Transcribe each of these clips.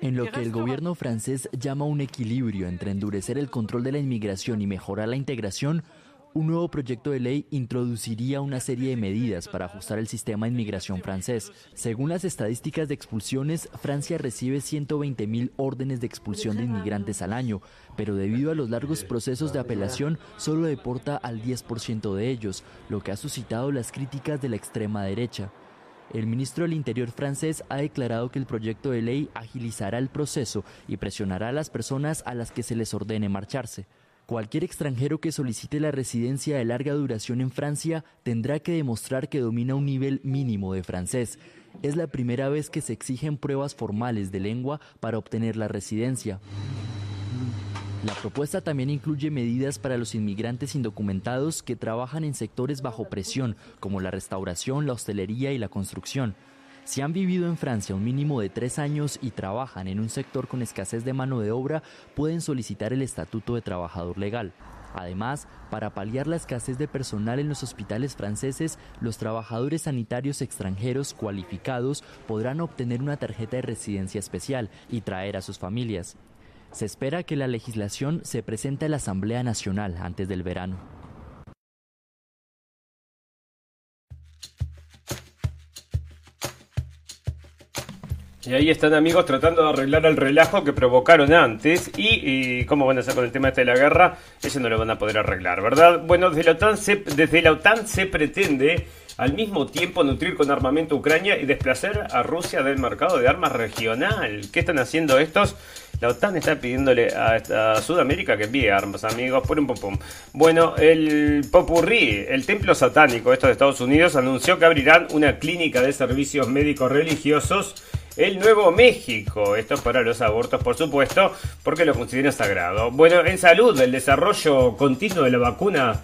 En lo que el gobierno francés llama un equilibrio entre endurecer el control de la inmigración y mejorar la integración, un nuevo proyecto de ley introduciría una serie de medidas para ajustar el sistema de inmigración francés. Según las estadísticas de expulsiones, Francia recibe 120.000 órdenes de expulsión de inmigrantes al año, pero debido a los largos procesos de apelación, solo deporta al 10% de ellos, lo que ha suscitado las críticas de la extrema derecha. El ministro del Interior francés ha declarado que el proyecto de ley agilizará el proceso y presionará a las personas a las que se les ordene marcharse. Cualquier extranjero que solicite la residencia de larga duración en Francia tendrá que demostrar que domina un nivel mínimo de francés. Es la primera vez que se exigen pruebas formales de lengua para obtener la residencia. La propuesta también incluye medidas para los inmigrantes indocumentados que trabajan en sectores bajo presión, como la restauración, la hostelería y la construcción. Si han vivido en Francia un mínimo de tres años y trabajan en un sector con escasez de mano de obra, pueden solicitar el estatuto de trabajador legal. Además, para paliar la escasez de personal en los hospitales franceses, los trabajadores sanitarios extranjeros cualificados podrán obtener una tarjeta de residencia especial y traer a sus familias. Se espera que la legislación se presente a la Asamblea Nacional antes del verano. Y ahí están amigos tratando de arreglar el relajo que provocaron antes y, cómo van a hacer con el tema este de la guerra, eso no lo van a poder arreglar, ¿verdad? Bueno, desde la OTAN se, desde la OTAN se pretende al mismo tiempo nutrir con armamento a Ucrania y desplazar a Rusia del mercado de armas regional. ¿Qué están haciendo estos? La OTAN está pidiéndole a, Sudamérica que envíe armas, amigos. Pum, pum, pum. Bueno, el Popurrí, el templo satánico, esto de Estados Unidos, anunció que abrirán una clínica de servicios médicos religiosos el Nuevo México. Esto es para los abortos, por supuesto, porque lo considera sagrado. Bueno, en salud, el desarrollo continuo de la vacuna.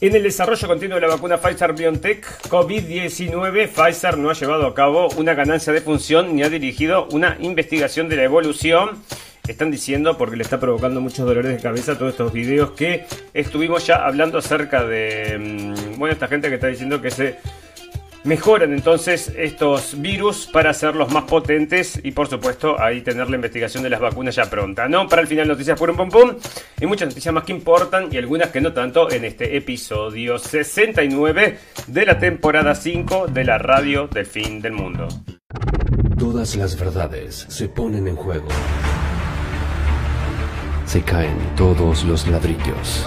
En el desarrollo continuo de la vacuna Pfizer BioNTech COVID-19, Pfizer no ha llevado a cabo una ganancia de función ni ha dirigido una investigación de la evolución. Están diciendo porque le está provocando muchos dolores de cabeza todos estos videos que estuvimos ya hablando acerca de, mm, bueno, esta gente que está diciendo que se mejoran entonces estos virus para hacerlos más potentes y por supuesto ahí tener la investigación de las vacunas ya pronta, ¿no? Para el final noticias por un pum y muchas noticias más que importan y algunas que no tanto en este episodio 69 de la temporada 5 de la radio del fin del mundo. Todas las verdades se ponen en juego. Se caen todos los ladrillos.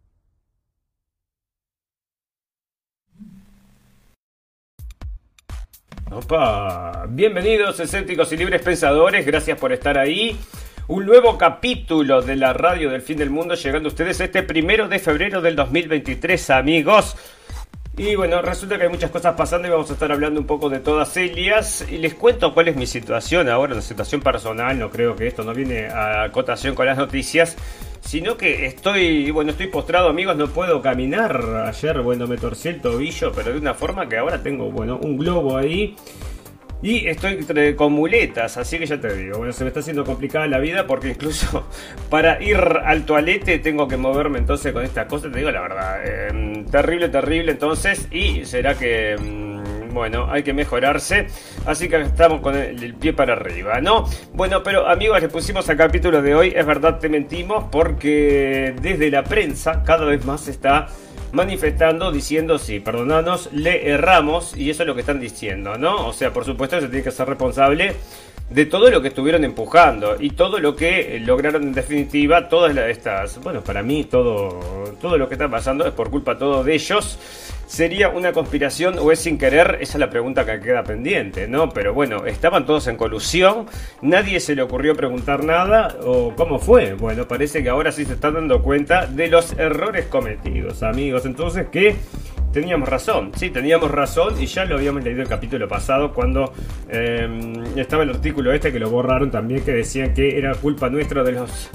Opa, bienvenidos escépticos y libres pensadores, gracias por estar ahí. Un nuevo capítulo de la radio del fin del mundo llegando a ustedes este primero de febrero del 2023, amigos. Y bueno, resulta que hay muchas cosas pasando y vamos a estar hablando un poco de todas ellas. Y les cuento cuál es mi situación ahora, la situación personal. No creo que esto no viene a cotación con las noticias sino que estoy, bueno, estoy postrado, amigos, no puedo caminar. Ayer, bueno, me torcí el tobillo, pero de una forma que ahora tengo, bueno, un globo ahí. Y estoy con muletas, así que ya te digo, bueno, se me está haciendo complicada la vida porque incluso para ir al toalete tengo que moverme entonces con esta cosa, te digo la verdad, em, terrible, terrible entonces, y será que... Bueno, hay que mejorarse. Así que estamos con el, pie para arriba, ¿no? Bueno, pero amigos, le pusimos al capítulo de hoy. Es verdad, te mentimos porque desde la prensa cada vez más está manifestando diciendo sí, perdonanos, le erramos y eso es lo que están diciendo, ¿no? O sea, por supuesto se tiene que ser responsable de todo lo que estuvieron empujando y todo lo que lograron en definitiva, todas estas, bueno, para mí todo, todo lo que está pasando es por culpa todo de ellos ¿Sería una conspiración o es sin querer? Esa es la pregunta que queda pendiente, ¿no? Pero bueno, estaban todos en colusión, nadie se le ocurrió preguntar nada, o cómo fue. Bueno, parece que ahora sí se están dando cuenta de los errores cometidos, amigos. Entonces, ¿qué? Teníamos razón, sí, teníamos razón y ya lo habíamos leído el capítulo pasado cuando em, estaba el artículo este que lo borraron también que decían que era culpa nuestra de los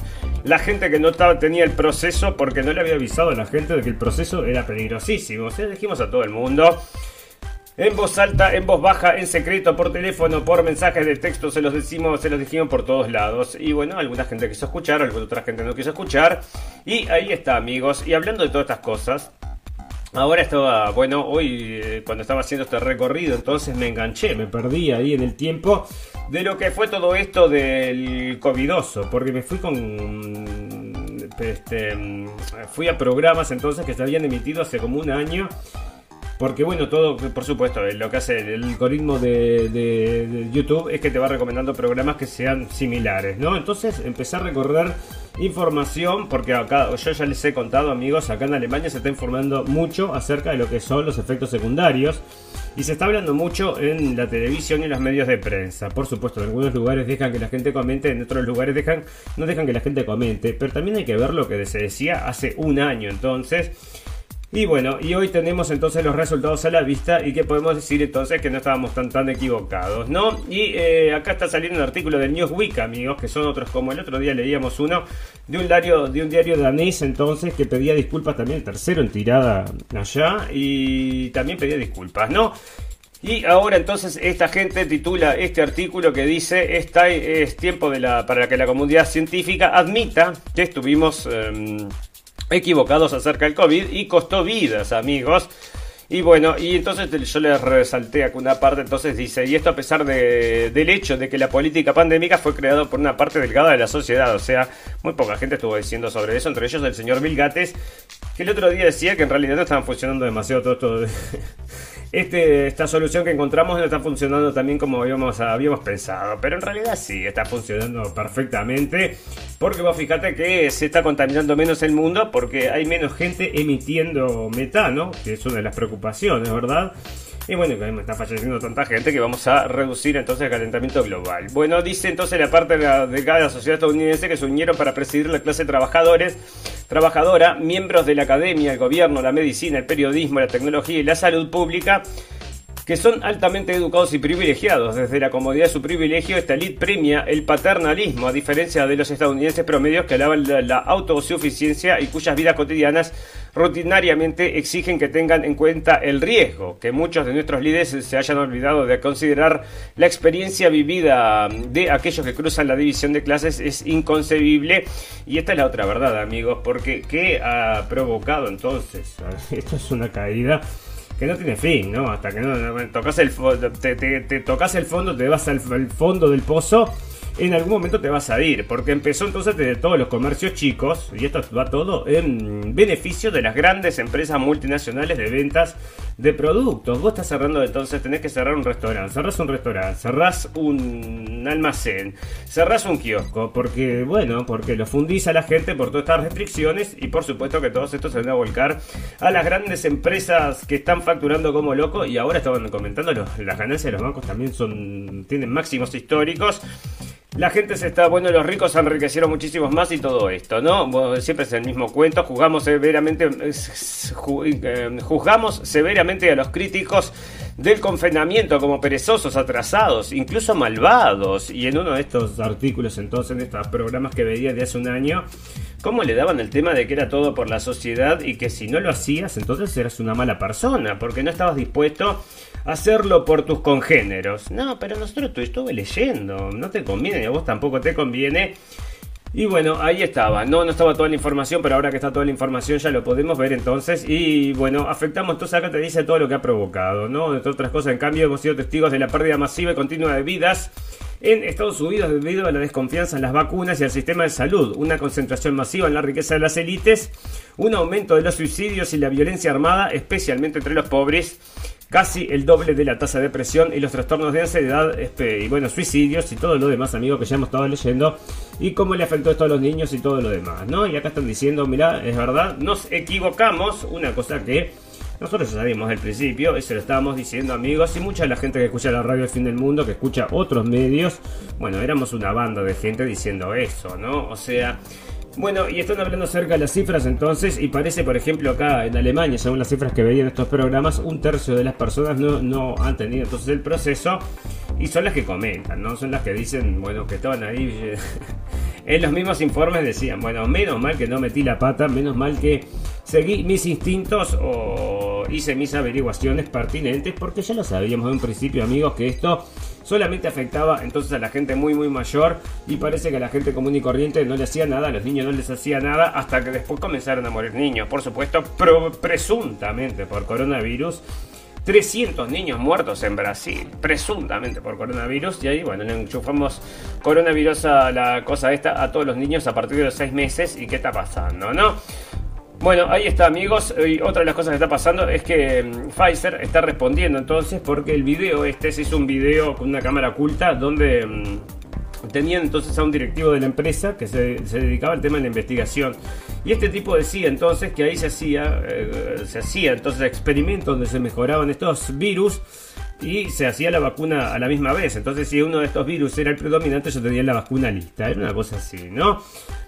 la gente que no tenía el proceso porque no le había avisado a la gente de que el proceso era peligrosísimo. O sea, dijimos a todo el mundo. En voz alta, en voz baja, en secreto, por teléfono, por mensajes de texto, se los decimos, se los dijimos por todos lados. Y bueno, alguna gente quiso escuchar, alguna otra gente no quiso escuchar. Y ahí está, amigos. Y hablando de todas estas cosas, Ahora estaba, bueno, hoy eh, cuando estaba haciendo este recorrido, entonces me enganché, me perdí ahí en el tiempo de lo que fue todo esto del covidoso, porque me fui con, este, fui a programas entonces que se habían emitido hace como un año porque bueno, todo, por supuesto, lo que hace el algoritmo de, YouTube es que te va recomendando programas que sean similares, ¿no? Entonces empecé a recorrer información, porque acá, yo ya les he contado amigos, acá en Alemania se está informando mucho acerca de lo que son los efectos secundarios. Y se está hablando mucho en la televisión y en los medios de prensa. Por supuesto, en algunos lugares dejan que la gente comente, en otros lugares dejan, no dejan que la gente comente. Pero también hay que ver lo que se decía hace un año entonces. Y bueno, y hoy tenemos entonces los resultados a la vista y que podemos decir entonces que no estábamos tan tan equivocados, ¿no? Y eh, acá está saliendo un artículo del Newsweek, amigos, que son otros como el otro día leíamos uno de un diario, de un diario danés entonces que pedía disculpas también, el tercero en tirada allá, y también pedía disculpas, ¿no? Y ahora entonces esta gente titula este artículo que dice, esta es tiempo de la, para que la comunidad científica admita que estuvimos... Em, equivocados acerca del COVID y costó vidas, amigos. Y bueno, y entonces yo les resalté a una parte, entonces dice, y esto a pesar de, del hecho de que la política pandémica fue creada por una parte delgada de la sociedad, o sea, muy poca gente estuvo diciendo sobre eso, entre ellos el señor Bill Gates, que el otro día decía que en realidad no estaban funcionando demasiado todo esto este, esta solución que encontramos no está funcionando también como habíamos, habíamos pensado. Pero en realidad sí, está funcionando perfectamente. Porque vos fíjate que se está contaminando menos el mundo porque hay menos gente emitiendo metano, que es una de las preocupaciones, ¿verdad? Y bueno, me está falleciendo tanta gente que vamos a reducir entonces el calentamiento global. Bueno, dice entonces la parte de, la, de cada sociedad estadounidense que se unieron para presidir la clase trabajadores, trabajadora, miembros de la academia, el gobierno, la medicina, el periodismo, la tecnología y la salud pública que son altamente educados y privilegiados. Desde la comodidad de su privilegio, esta elite premia el paternalismo, a diferencia de los estadounidenses promedios que alaban la, autosuficiencia y cuyas vidas cotidianas rutinariamente exigen que tengan en cuenta el riesgo, que muchos de nuestros líderes se hayan olvidado de considerar la experiencia vivida de aquellos que cruzan la división de clases es inconcebible y esta es la otra verdad amigos, porque ¿qué ha provocado entonces? Esto es una caída que no tiene fin, ¿no? Hasta que no, tocas el te, te, tocas el fondo, te vas al fondo del pozo en algún momento te vas a ir, porque empezó entonces desde todos los comercios chicos, y esto va todo en beneficio de las grandes empresas multinacionales de ventas de productos. Vos estás cerrando entonces, tenés que cerrar un restaurante, cerrás un restaurante, cerrás un almacén, cerrás un kiosco, porque bueno, porque lo fundís a la gente por todas estas restricciones y por supuesto que todos estos se van a volcar a las grandes empresas que están facturando como loco y ahora estaban comentando las ganancias de los bancos también son tienen máximos históricos la gente se está, bueno, los ricos se enriquecieron muchísimos más y todo esto, ¿no? siempre es el mismo cuento, juzgamos severamente, eh, juzgamos severamente a los críticos del confinamiento como perezosos, atrasados, incluso malvados. Y en uno de estos artículos, entonces, en estos programas que veía de hace un año, cómo le daban el tema de que era todo por la sociedad y que si no lo hacías, entonces eras una mala persona, porque no estabas dispuesto hacerlo por tus congéneros. No, pero nosotros tú estuve leyendo, no te conviene, a vos tampoco te conviene. Y bueno, ahí estaba. No, no estaba toda la información, pero ahora que está toda la información ya lo podemos ver entonces. Y bueno, afectamos, entonces acá te dice todo lo que ha provocado, ¿no? Entre otras cosas, en cambio, hemos sido testigos de la pérdida masiva y continua de vidas en Estados Unidos debido a la desconfianza en las vacunas y al sistema de salud, una concentración masiva en la riqueza de las élites, un aumento de los suicidios y la violencia armada, especialmente entre los pobres, casi el doble de la tasa de depresión y los trastornos de ansiedad este, y bueno, suicidios y todo lo demás, amigos, que ya hemos estado leyendo y cómo le afectó esto a los niños y todo lo demás, ¿no? Y acá están diciendo, mira, es verdad, nos equivocamos, una cosa que nosotros ya sabíamos al principio, eso lo estábamos diciendo amigos y mucha de la gente que escucha la radio El Fin del Mundo, que escucha otros medios, bueno, éramos una banda de gente diciendo eso, ¿no? O sea, bueno, y están hablando acerca de las cifras entonces, y parece, por ejemplo, acá en Alemania, según las cifras que veían estos programas, un tercio de las personas no, no han tenido entonces el proceso, y son las que comentan, ¿no? Son las que dicen, bueno, que estaban ahí en los mismos informes decían, bueno, menos mal que no metí la pata, menos mal que seguí mis instintos o hice mis averiguaciones pertinentes, porque ya lo sabíamos de un principio, amigos, que esto solamente afectaba entonces a la gente muy muy mayor y parece que a la gente común y corriente no le hacía nada, a los niños no les hacía nada hasta que después comenzaron a morir niños, por supuesto, presuntamente por coronavirus. 300 niños muertos en Brasil, presuntamente por coronavirus. Y ahí, bueno, le enchufamos coronavirus a la cosa esta a todos los niños a partir de los 6 meses. ¿Y qué está pasando, no? Bueno, ahí está amigos. Y otra de las cosas que está pasando es que mm, Pfizer está respondiendo entonces porque el video este se hizo un video con una cámara oculta donde mm, tenían entonces a un directivo de la empresa que se, dedicaba al tema de la investigación. Y este tipo decía entonces que ahí se hacía, eh, se hacía entonces experimentos donde se mejoraban estos virus y se hacía la vacuna a la misma vez. Entonces, si uno de estos virus era el predominante, yo tenía la vacuna lista. Era una cosa así, ¿no?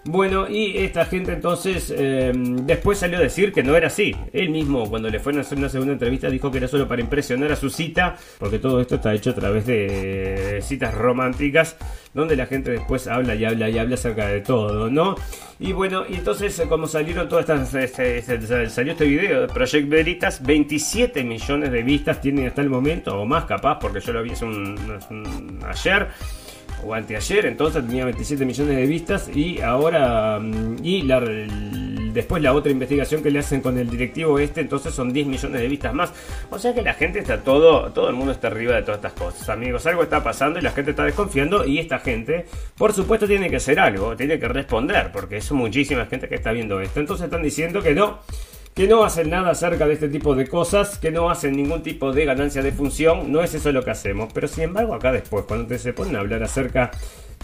Bueno, y esta gente entonces eh, después salió a decir que no era así. Él mismo, cuando le fueron a hacer una segunda entrevista, dijo que era solo para impresionar a su cita, porque todo esto está hecho a través de citas románticas, donde la gente después habla y habla y habla acerca de todo, ¿no? Y bueno, y entonces, como salieron todas estas. Este, este, salió este video de Project Veritas, 27 millones de vistas tienen hasta el momento, o más capaz, porque yo lo vi hace un ayer o anteayer, entonces tenía 27 millones de vistas y ahora mm, y la, después la otra investigación que le hacen con el directivo este, entonces son 10 millones de vistas más. O sea que la gente está todo, todo el mundo está arriba de todas estas cosas, amigos. Algo está pasando y la gente está desconfiando y esta gente, por supuesto, tiene que hacer algo, tiene que responder, porque es muchísima gente que está viendo esto. Entonces están diciendo que no que no hacen nada acerca de este tipo de cosas, que no hacen ningún tipo de ganancia de función, no es eso lo que hacemos. Pero sin embargo, acá después, cuando te se ponen a hablar acerca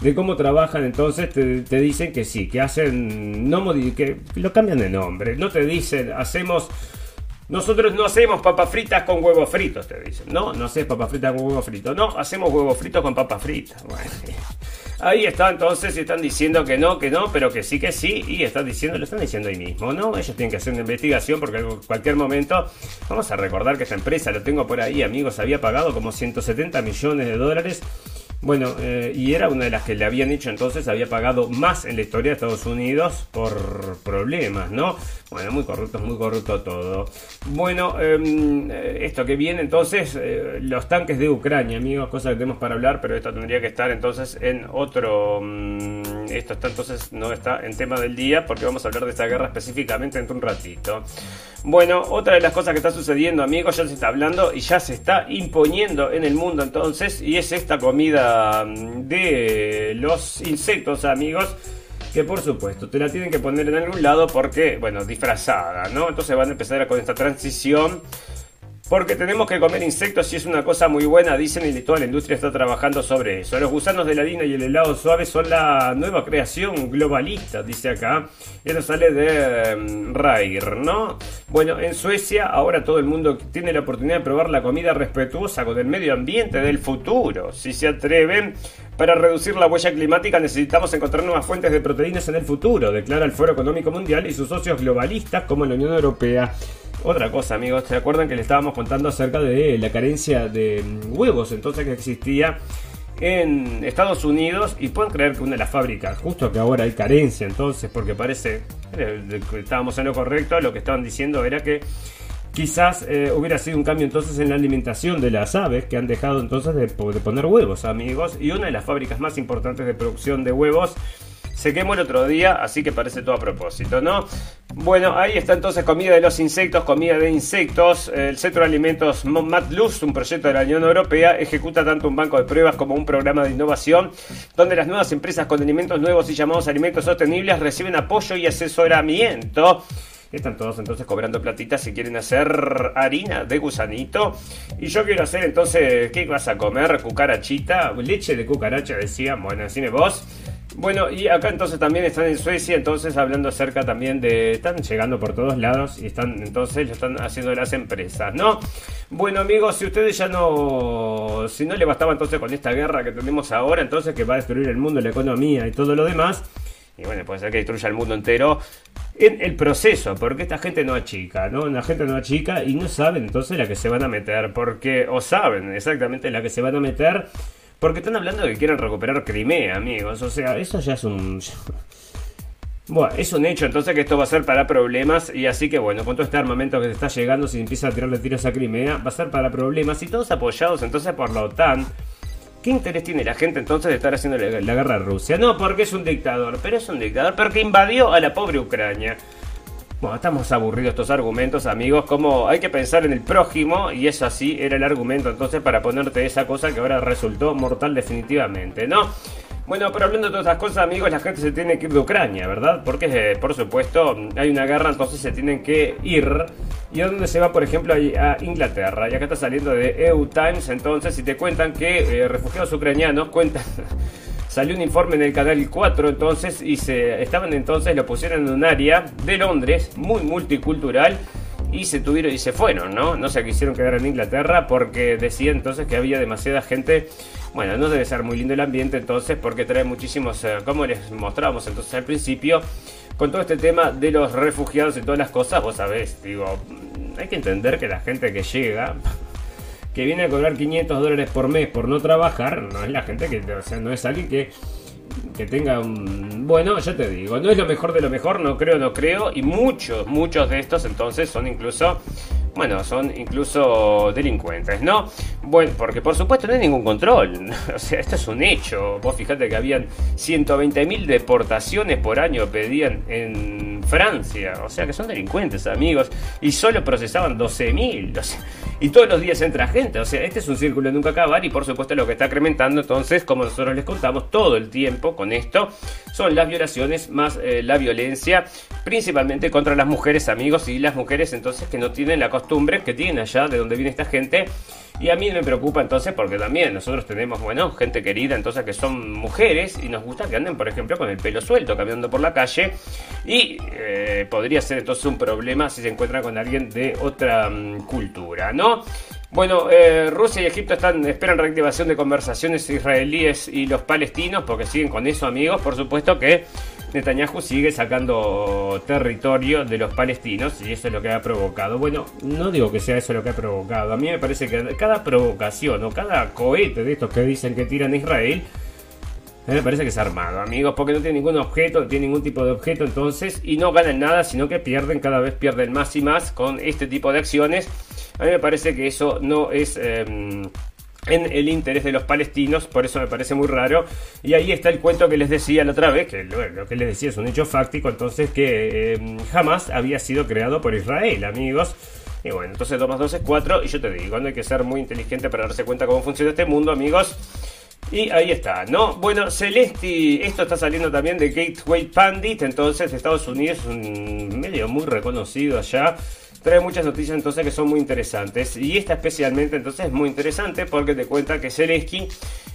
de cómo trabajan, entonces te, dicen que sí, que hacen, no que lo cambian de nombre, no te dicen, hacemos... Nosotros no hacemos papas fritas con huevos fritos, te dicen. No, no haces papas fritas con huevos fritos. No, hacemos huevos fritos con papas fritas. Ahí está entonces y están diciendo que no, que no, pero que sí, que sí, y están diciendo, lo están diciendo ahí mismo, ¿no? Ellos tienen que hacer una investigación porque en cualquier momento, vamos a recordar que esta empresa, lo tengo por ahí, amigos, había pagado como 170 millones de dólares bueno, eh, y era una de las que le habían dicho entonces, había pagado más en la historia de Estados Unidos por problemas, ¿no? Bueno, muy corrupto, muy corrupto todo. Bueno, em, eh, esto que viene entonces, eh, los tanques de Ucrania, amigos, cosas que tenemos para hablar, pero esto tendría que estar entonces en otro... Mm, esto está entonces, no está en tema del día, porque vamos a hablar de esta guerra específicamente en un ratito. Bueno, otra de las cosas que está sucediendo, amigos, ya se está hablando y ya se está imponiendo en el mundo entonces, y es esta comida mm, de los insectos, amigos, que por supuesto te la tienen que poner en algún lado porque, bueno, disfrazada, ¿no? Entonces van a empezar con esta transición porque tenemos que comer insectos y es una cosa muy buena, dicen, y toda la industria está trabajando sobre eso. Los gusanos de la harina y el helado suave son la nueva creación globalista, dice acá. Eso sale de um, ¿no? Bueno, en Suecia ahora todo el mundo tiene la oportunidad de probar la comida respetuosa con el medio ambiente del futuro. Si se atreven, para reducir la huella climática necesitamos encontrar nuevas fuentes de proteínas en el futuro, declara el Foro Económico Mundial y sus socios globalistas como la Unión Europea. Otra cosa, amigos, ¿se acuerdan que le estábamos contando acerca de la carencia de huevos entonces que existía en Estados Unidos? Y pueden creer que una de las fábricas, justo que ahora hay carencia entonces, porque parece que estábamos en lo correcto, lo que estaban diciendo era que quizás eh, hubiera sido un cambio entonces en la alimentación de las aves que han dejado entonces de poner huevos, amigos. Y una de las fábricas más importantes de producción de huevos se quemó el otro día, así que parece todo a propósito, ¿no? Bueno, ahí está entonces comida de los insectos, comida de insectos. El Centro de Alimentos MatLuz, un proyecto de la Unión Europea, ejecuta tanto un banco de pruebas como un programa de innovación, donde las nuevas empresas con alimentos nuevos y llamados alimentos sostenibles reciben apoyo y asesoramiento. Están todos entonces cobrando platitas si quieren hacer harina de gusanito. Y yo quiero hacer entonces, ¿qué vas a comer? Cucarachita, leche de cucaracha, decía. Bueno, decime vos. Bueno, y acá entonces también están en Suecia, entonces hablando acerca también de... Están llegando por todos lados y están entonces lo están haciendo las empresas, ¿no? Bueno amigos, si ustedes ya no... Si no le bastaba entonces con esta guerra que tenemos ahora, entonces que va a destruir el mundo, la economía y todo lo demás, y bueno, puede ser que destruya el mundo entero en el proceso, porque esta gente no achica, ¿no? La gente no achica y no saben entonces la que se van a meter, porque, o saben exactamente la que se van a meter Porque están hablando de que quieren recuperar Crimea, amigos. O sea, eso ya es un... Bueno, es un hecho entonces que esto va a ser para problemas y así que bueno, con todo este armamento que se está llegando, si empieza a tirarle tiros a Crimea, va a ser para problemas y todos apoyados entonces por la OTAN. ¿Qué interés tiene la gente entonces de estar haciendo la, la guerra a Rusia? No, porque es un dictador, pero es un dictador porque invadió a la pobre Ucrania. Bueno, estamos aburridos estos argumentos, amigos, como hay que pensar en el prójimo y eso así era el argumento entonces para ponerte esa cosa que ahora resultó mortal definitivamente, ¿no? Bueno, pero hablando de todas estas cosas, amigos, la gente se tiene que ir de Ucrania, ¿verdad? Porque, eh, por supuesto, hay una guerra, entonces se tienen que ir. ¿Y a dónde se va, por ejemplo? A Inglaterra. Y acá está saliendo de EU Times, entonces, si te cuentan que eh, refugiados ucranianos cuentan... Salió un informe en el canal 4 entonces y se estaban entonces, lo pusieron en un área de Londres muy multicultural y se tuvieron y se fueron, ¿no? No se quisieron quedar en Inglaterra porque decía entonces que había demasiada gente bueno, no debe ser muy lindo el ambiente entonces porque trae muchísimos, eh, como les mostrábamos entonces al principio, con todo este tema de los refugiados y todas las cosas, vos sabés, digo, hay que entender que la gente que llega, que viene a cobrar 500 dólares por mes por no trabajar, no es la gente que, o sea, no es alguien que que tenga un... Bueno, ya te digo, no es lo mejor de lo mejor, no creo, no creo. Y muchos, muchos de estos entonces son incluso bueno, son incluso delincuentes, ¿no? Bueno, porque por supuesto no hay ningún control. O sea, esto es un hecho. Vos fijate que habían 120.000 deportaciones por año pedían en Francia. O sea, que son delincuentes, amigos. Y solo procesaban 12.000. O sea, y todos los días entra gente. O sea, este es un círculo de nunca acabar. Y por supuesto lo que está incrementando entonces, como nosotros les contamos todo el tiempo con esto, son las violaciones más eh, la violencia, principalmente contra las mujeres, amigos. Y las mujeres entonces que no tienen la costumbres que tienen allá de donde viene esta gente. Y a mí me preocupa entonces porque también nosotros tenemos, bueno, gente querida entonces que son mujeres y nos gusta que anden, por ejemplo, con el pelo suelto caminando por la calle. Y eh, podría ser entonces un problema si se encuentran con alguien de otra mm, cultura, ¿no? Bueno, eh, Rusia y Egipto están, esperan reactivación de conversaciones israelíes y los palestinos porque siguen con eso, amigos. Por supuesto que Netanyahu sigue sacando territorio de los palestinos y eso es lo que ha provocado. Bueno, no digo que sea eso lo que ha provocado. A mí me parece que cada provocación o cada cohete de estos que dicen que tiran a Israel, me parece que es armado, amigos, porque no tiene ningún objeto, no tiene ningún tipo de objeto entonces y no ganan nada, sino que pierden, cada vez pierden más y más con este tipo de acciones. A mí me parece que eso no es... Em, en el interés de los palestinos, por eso me parece muy raro. Y ahí está el cuento que les decía la otra vez, que lo, que les decía es un hecho fáctico, entonces que eh, jamás había sido creado por Israel, amigos. Y bueno, entonces 2 más 2 es 4, y yo te digo, no hay que ser muy inteligente para darse cuenta cómo funciona este mundo, amigos. Y ahí está, ¿no? Bueno, Celesti, esto está saliendo también de Gateway Pandit, entonces de Estados Unidos, un medio muy reconocido allá trae muchas noticias entonces que son muy interesantes. Y esta especialmente entonces es muy interesante porque te cuenta que Zelensky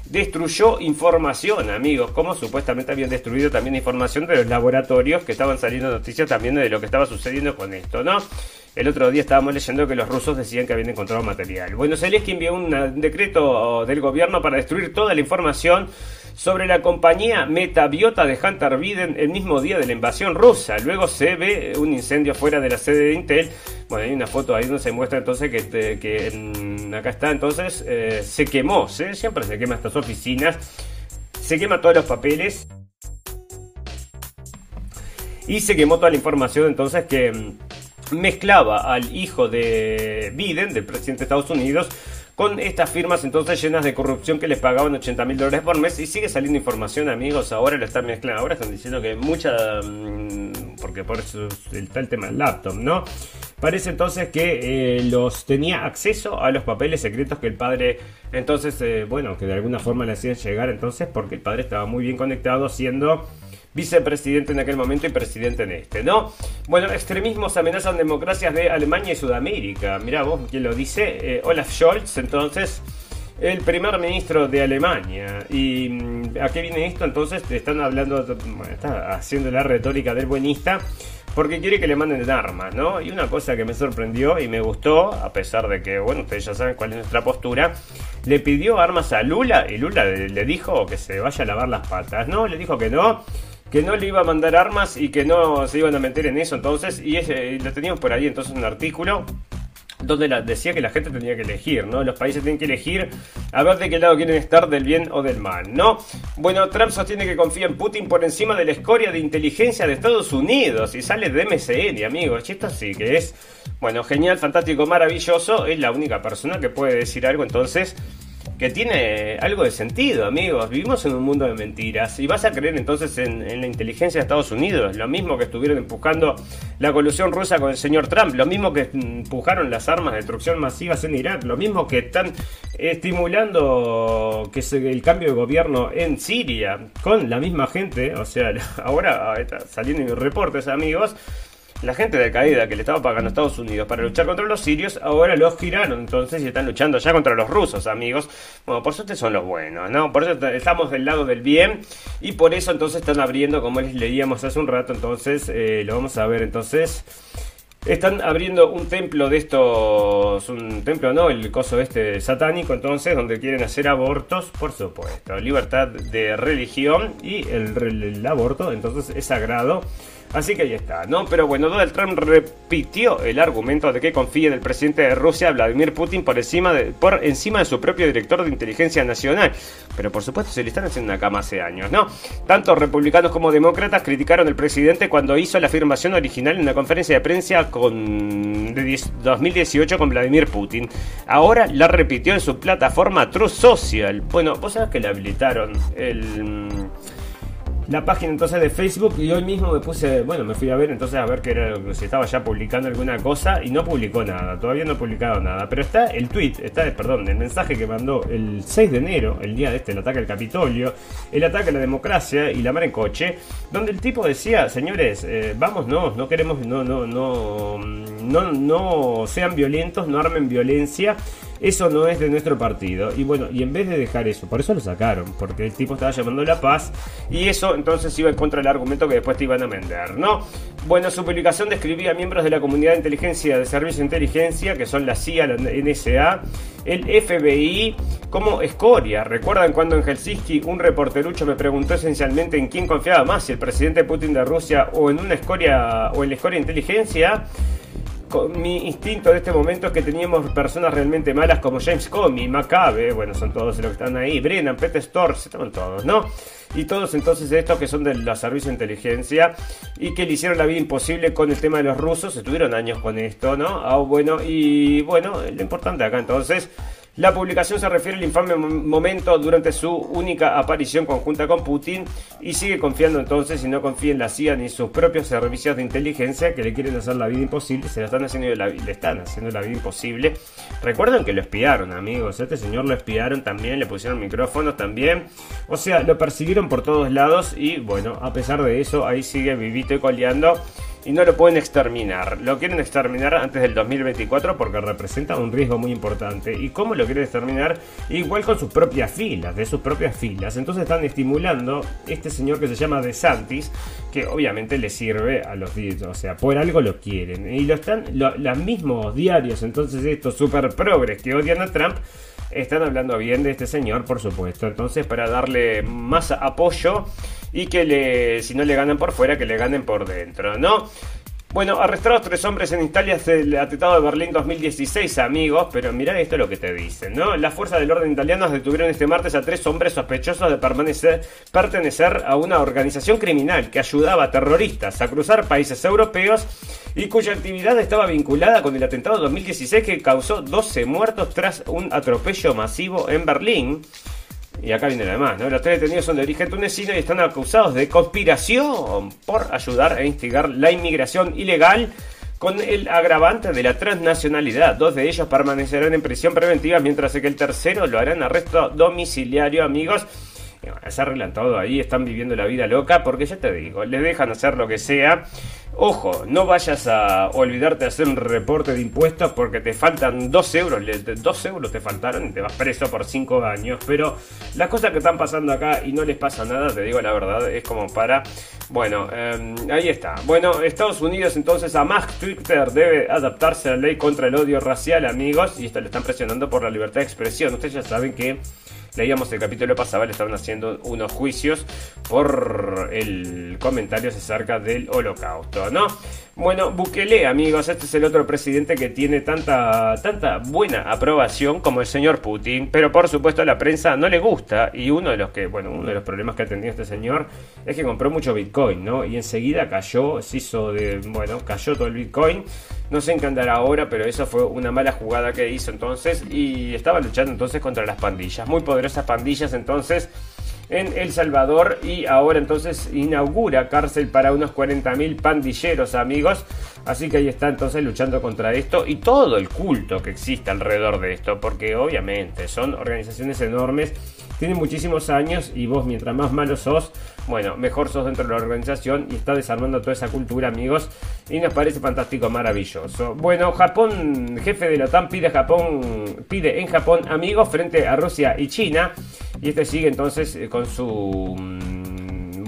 destruyó información, amigos, como supuestamente habían destruido también información de los laboratorios que estaban saliendo noticias también de lo que estaba sucediendo con esto, ¿no? El otro día estábamos leyendo que los rusos decían que habían encontrado material. Bueno, Zelensky envió un decreto del gobierno para destruir toda la información sobre la compañía Metabiota de Hunter Biden el mismo día de la invasión rusa. Luego se ve un incendio fuera de la sede de Intel. Bueno, hay una foto ahí donde se muestra entonces que, que mm, acá está, entonces eh, se quemó, siempre se quema estas oficinas, se quema todos los papeles y se quemó toda la información entonces que mm, mezclaba al hijo de Biden, del presidente de Estados Unidos, con estas firmas entonces llenas de corrupción que les pagaban 80 mil dólares por mes y sigue saliendo información amigos, ahora lo están mezclando, ahora están diciendo que mucha, mm, porque por eso está el tema del laptop, ¿no? Parece entonces que eh, los tenía acceso a los papeles secretos que el padre, entonces, eh, bueno, que de alguna forma le hacían llegar entonces porque el padre estaba muy bien conectado siendo vicepresidente en aquel momento y presidente en este, ¿no? Bueno, extremismos amenazan democracias de Alemania y Sudamérica. Mirá vos quién lo dice. Eh, Olaf Scholz, entonces, el primer ministro de Alemania. ¿Y mm, a qué viene esto? Entonces, están hablando, está haciendo la retórica del buenista. Porque quiere que le manden armas, ¿no? Y una cosa que me sorprendió y me gustó, a pesar de que, bueno, ustedes ya saben cuál es nuestra postura, le pidió armas a Lula y Lula le dijo que se vaya a lavar las patas, ¿no? Le dijo que no, que no le iba a mandar armas y que no se iban a meter en eso entonces, y lo teníamos por ahí entonces un artículo donde la, decía que la gente tenía que elegir, ¿no? Los países tienen que elegir a ver de qué lado quieren estar, del bien o del mal, ¿no? Bueno, Trump sostiene que confía en Putin por encima de la escoria de inteligencia de Estados Unidos y sale de MCN, amigos. Esto sí que es, bueno, genial, fantástico, maravilloso. Es la única persona que puede decir algo entonces que tiene algo de sentido, amigos. Vivimos en un mundo de mentiras. Y vas a creer entonces en, la inteligencia de Estados Unidos. Lo mismo que estuvieron empujando la colusión rusa con el señor Trump. Lo mismo que empujaron las armas de destrucción masivas en Irak. Lo mismo que están estimulando que se, el cambio de gobierno en Siria. Con la misma gente. O sea, ahora saliendo reportes, amigos la gente de caída que le estaba pagando a Estados Unidos para luchar contra los sirios, ahora los giraron entonces y están luchando ya contra los rusos, amigos. Bueno, por suerte son los buenos, ¿no? Por eso estamos del lado del bien y por eso entonces están abriendo, como les leíamos hace un rato, entonces eh, lo vamos a ver entonces. Están abriendo un templo de estos, un templo, ¿no? El coso este satánico, entonces, donde quieren hacer abortos, por supuesto. Libertad de religión y el aborto, entonces, es sagrado. Así que ahí está, ¿no? Pero bueno, Donald Trump repitió el argumento de que confía en el presidente de Rusia, Vladimir Putin, por encima de, por encima de su propio director de inteligencia nacional. Pero por supuesto se le están haciendo una cama hace años, ¿no? Tanto republicanos como demócratas criticaron al presidente cuando hizo la afirmación original en una conferencia de prensa con, de 2018 con Vladimir Putin. Ahora la repitió en su plataforma True Social. Bueno, vos sabés que le habilitaron el la página entonces de Facebook y hoy mismo me puse, bueno, me fui a ver entonces a ver que era si estaba ya publicando alguna cosa y no publicó nada, todavía no ha publicado nada, pero está el tweet, está, perdón, el mensaje que mandó el 6 de enero, el día de este, el ataque al Capitolio, el ataque a la democracia y la mar en coche, donde el tipo decía, señores, eh, vamos, no, no queremos, no, no, no, no, no sean violentos, no armen violencia eso no es de nuestro partido. Y bueno, y en vez de dejar eso, por eso lo sacaron, porque el tipo estaba llamando la paz y eso entonces iba en contra del argumento que después te iban a vender, ¿no? Bueno, su publicación describía a miembros de la comunidad de inteligencia, de servicio de inteligencia, que son la CIA, la NSA, el FBI, como escoria. ¿Recuerdan cuando en Helsinki un reporterucho me preguntó esencialmente en quién confiaba más, si el presidente Putin de Rusia o en una escoria o en la escoria de inteligencia? Mi instinto de este momento es que teníamos personas realmente malas como James Comey, Macabe, bueno, son todos los que están ahí, Brennan, Peter Storrs, estaban todos, ¿no? Y todos entonces estos que son de los servicios de inteligencia y que le hicieron la vida imposible con el tema de los rusos, estuvieron años con esto, ¿no? Ah, bueno, y bueno, lo importante acá entonces la publicación se refiere al infame momento durante su única aparición conjunta con Putin y sigue confiando entonces y no confía en la CIA ni sus propios servicios de inteligencia que le quieren hacer la vida imposible, se la están haciendo la, le están haciendo la vida imposible. Recuerden que lo espiaron, amigos, este señor lo espiaron también, le pusieron micrófonos también, o sea, lo persiguieron por todos lados y bueno, a pesar de eso, ahí sigue vivito y coleando y no lo pueden exterminar. Lo quieren exterminar antes del 2024 porque representa un riesgo muy importante. ¿Y cómo lo quieren exterminar? Igual con sus propias filas, de sus propias filas. Entonces están estimulando este señor que se llama De Santis, que obviamente le sirve a los o sea, por algo lo quieren. Y lo están, los mismos diarios, entonces estos super progres que odian a Trump, están hablando bien de este señor, por supuesto. Entonces, para darle más apoyo y que le, si no le ganan por fuera, que le ganen por dentro, ¿no? Bueno, arrestados tres hombres en Italia el atentado de Berlín 2016, amigos, pero mirá esto es lo que te dicen, ¿no? Las fuerzas del orden italianas detuvieron este martes a tres hombres sospechosos de permanecer, pertenecer a una organización criminal que ayudaba a terroristas a cruzar países europeos y cuya actividad estaba vinculada con el atentado de 2016 que causó 12 muertos tras un atropello masivo en Berlín. Y acá viene lo demás, ¿no? Los tres detenidos son de origen tunecino y están acusados de conspiración por ayudar a instigar la inmigración ilegal con el agravante de la transnacionalidad. Dos de ellos permanecerán en prisión preventiva, mientras que el tercero lo harán arresto domiciliario, amigos. se arreglan todo ahí, están viviendo la vida loca, porque ya te digo, le dejan hacer lo que sea Ojo, no vayas a olvidarte de hacer un reporte de impuestos porque te faltan 2 euros. 2 euros te faltaron y te vas preso por 5 años. Pero las cosas que están pasando acá y no les pasa nada, te digo la verdad, es como para... Bueno, em, ahí está. Bueno, Estados Unidos entonces a más Twitter debe adaptarse a la ley contra el odio racial, amigos. Y esto le están presionando por la libertad de expresión. Ustedes ya saben que Leíamos el capítulo pasado, le estaban haciendo unos juicios por el comentario acerca del holocausto, ¿no? Bueno, Bukele, amigos, este es el otro presidente que tiene tanta, tanta buena aprobación como el señor Putin, pero por supuesto a la prensa no le gusta y uno de los que, bueno, uno de los problemas que ha tenido este señor es que compró mucho Bitcoin, ¿no? Y enseguida cayó, se hizo de, bueno, cayó todo el Bitcoin. No sé en qué andará ahora, pero eso fue una mala jugada que hizo entonces y estaba luchando entonces contra las pandillas, muy poderosas pandillas entonces en El Salvador y ahora entonces inaugura cárcel para unos 40.000 pandilleros amigos. Así que ahí está entonces luchando contra esto y todo el culto que existe alrededor de esto, porque obviamente son organizaciones enormes, tienen muchísimos años y vos mientras más malo sos, bueno, mejor sos dentro de la organización y está desarmando toda esa cultura amigos y nos parece fantástico, maravilloso. Bueno, Japón, jefe de la OTAN pide, Japón, pide en Japón amigos frente a Rusia y China y este sigue entonces eh, con su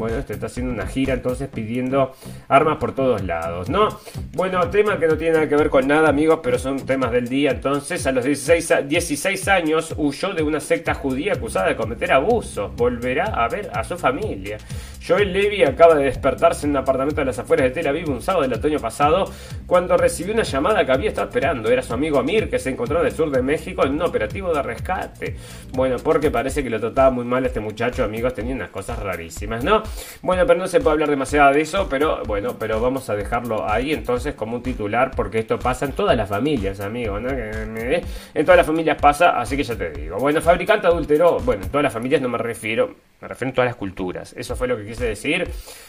bueno, este está haciendo una gira entonces pidiendo armas por todos lados, ¿no? Bueno, tema que no tiene nada que ver con nada, amigos, pero son temas del día. Entonces, a los 16, 16 años huyó de una secta judía acusada de cometer abusos. Volverá a ver a su familia. Joel Levy acaba de despertarse en un apartamento de las afueras de Tel Aviv un sábado del otoño pasado cuando recibió una llamada que había estado esperando. Era su amigo Amir que se encontró en el sur de México en un operativo de rescate. Bueno, porque parece que lo trataba muy mal este muchacho, amigos, tenía unas cosas rarísimas, ¿no? Bueno, pero no se puede hablar demasiado de eso, pero bueno, pero vamos a dejarlo ahí entonces como un titular porque esto pasa en todas las familias, amigos, ¿no? En todas las familias pasa, así que ya te digo. Bueno, fabricante adulteró, bueno, en todas las familias no me refiero, me refiero a todas las culturas. Eso fue lo que quise decir.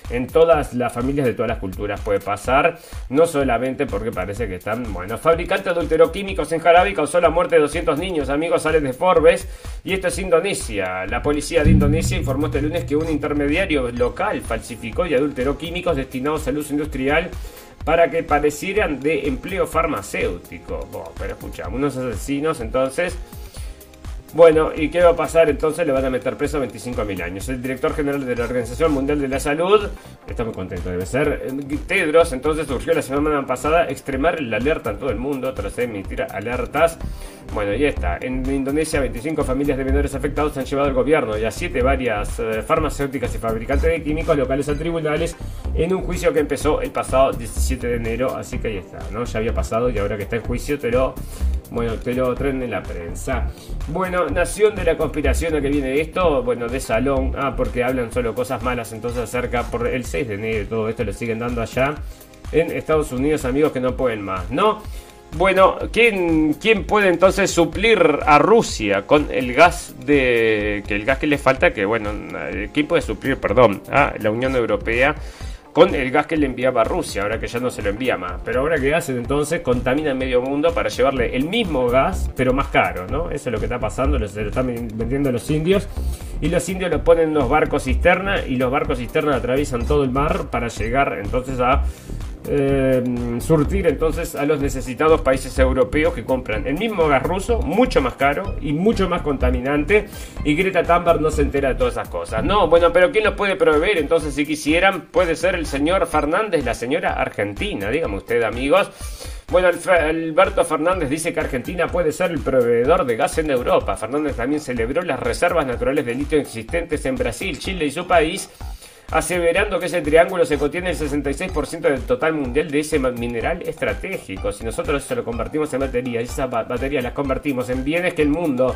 En todas las familias de todas las culturas puede pasar. No solamente porque parece que están. Bueno, fabricante adulteró químicos en jarabe y causó la muerte de 200 niños. Amigos, salen de Forbes. Y esto es Indonesia. La policía de Indonesia informó este lunes que un intermediario local falsificó y adulteró químicos destinados al uso industrial para que parecieran de empleo farmacéutico. pero escuchamos, unos asesinos entonces bueno, ¿y qué va a pasar? Entonces le van a meter preso 25.000 años. El director general de la Organización Mundial de la Salud, está muy contento, debe ser, Tedros, entonces surgió la semana pasada extremar la alerta en todo el mundo tras emitir alertas. Bueno, y está. En Indonesia, 25 familias de menores afectados han llevado al gobierno y a 7 varias eh, farmacéuticas y fabricantes de químicos locales a tribunales en un juicio que empezó el pasado 17 de enero. Así que ahí está, ¿no? Ya había pasado y ahora que está en juicio te lo, bueno, te lo traen en la prensa. Nación de la conspiración a que viene esto, bueno, de salón, ah, porque hablan solo cosas malas entonces acerca por el 6 de enero, todo esto lo siguen dando allá en Estados Unidos, amigos que no pueden más, ¿no? Bueno, ¿quién, ¿quién puede entonces suplir a Rusia con el gas de que el gas que le falta? Que bueno, ¿quién puede suplir, perdón, a la Unión Europea? Con el gas que le enviaba a Rusia, ahora que ya no se lo envía más. Pero ahora que hacen entonces, contamina medio mundo para llevarle el mismo gas, pero más caro, ¿no? Eso es lo que está pasando, se lo están vendiendo los indios. Y los indios lo ponen en los barcos cisterna y los barcos cisterna atraviesan todo el mar para llegar entonces a eh, surtir entonces a los necesitados países europeos que compran el mismo gas ruso, mucho más caro y mucho más contaminante. Y Greta Thunberg no se entera de todas esas cosas. No, bueno, pero ¿quién lo puede proveer? Entonces, si quisieran, puede ser el señor Fernández, la señora Argentina, dígame usted, amigos. Bueno, Alberto Fernández dice que Argentina puede ser el proveedor de gas en Europa. Fernández también celebró las reservas naturales de litio existentes en Brasil, Chile y su país aseverando que ese triángulo se contiene el 66% del total mundial de ese mineral estratégico. Si nosotros se lo convertimos en baterías esas baterías las convertimos en bienes que el mundo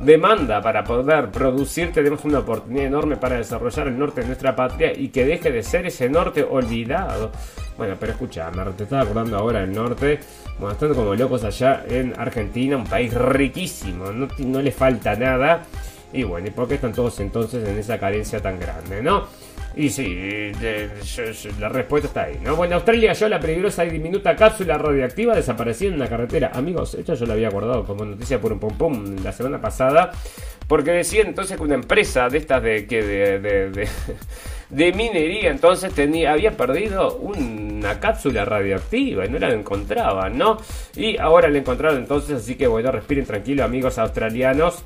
demanda para poder producir, tenemos una oportunidad enorme para desarrollar el norte de nuestra patria y que deje de ser ese norte olvidado. Bueno, pero escucha, me te estaba acordando ahora del norte, bueno, están como locos allá en Argentina, un país riquísimo, no, no le falta nada. Y bueno, ¿y por qué están todos entonces en esa carencia tan grande, no? Y sí, la respuesta está ahí, ¿no? Bueno, Australia halló la peligrosa y diminuta cápsula radioactiva desaparecida en una carretera. Amigos, esto yo lo había guardado como noticia por un pum pum la semana pasada. Porque decía entonces que una empresa de estas de que de, de, minería entonces tenía, había perdido una cápsula radioactiva y no la encontraban, ¿no? Y ahora la encontraron entonces, así que bueno, respiren tranquilo amigos australianos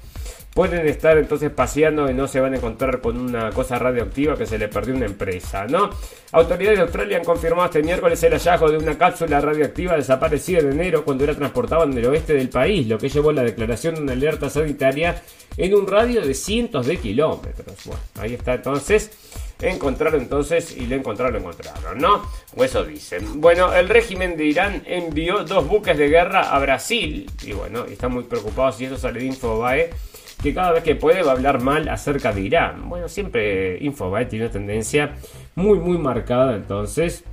pueden estar entonces paseando y no se van a encontrar con una cosa radioactiva que se le perdió una empresa, ¿no? Autoridades de Australia han confirmado este miércoles el hallazgo de una cápsula radioactiva desaparecida en enero cuando era transportada en el oeste del país, lo que llevó a la declaración de una alerta sanitaria en un radio de cientos de kilómetros. Bueno, ahí está entonces. encontraron entonces y lo encontraron, lo encontraron, ¿no? O eso dicen. Bueno, el régimen de Irán envió dos buques de guerra a Brasil y bueno, están muy preocupados y eso sale de Infobae que cada vez que puede va a hablar mal acerca de Irán. Bueno, siempre Infobae tiene una tendencia muy muy marcada entonces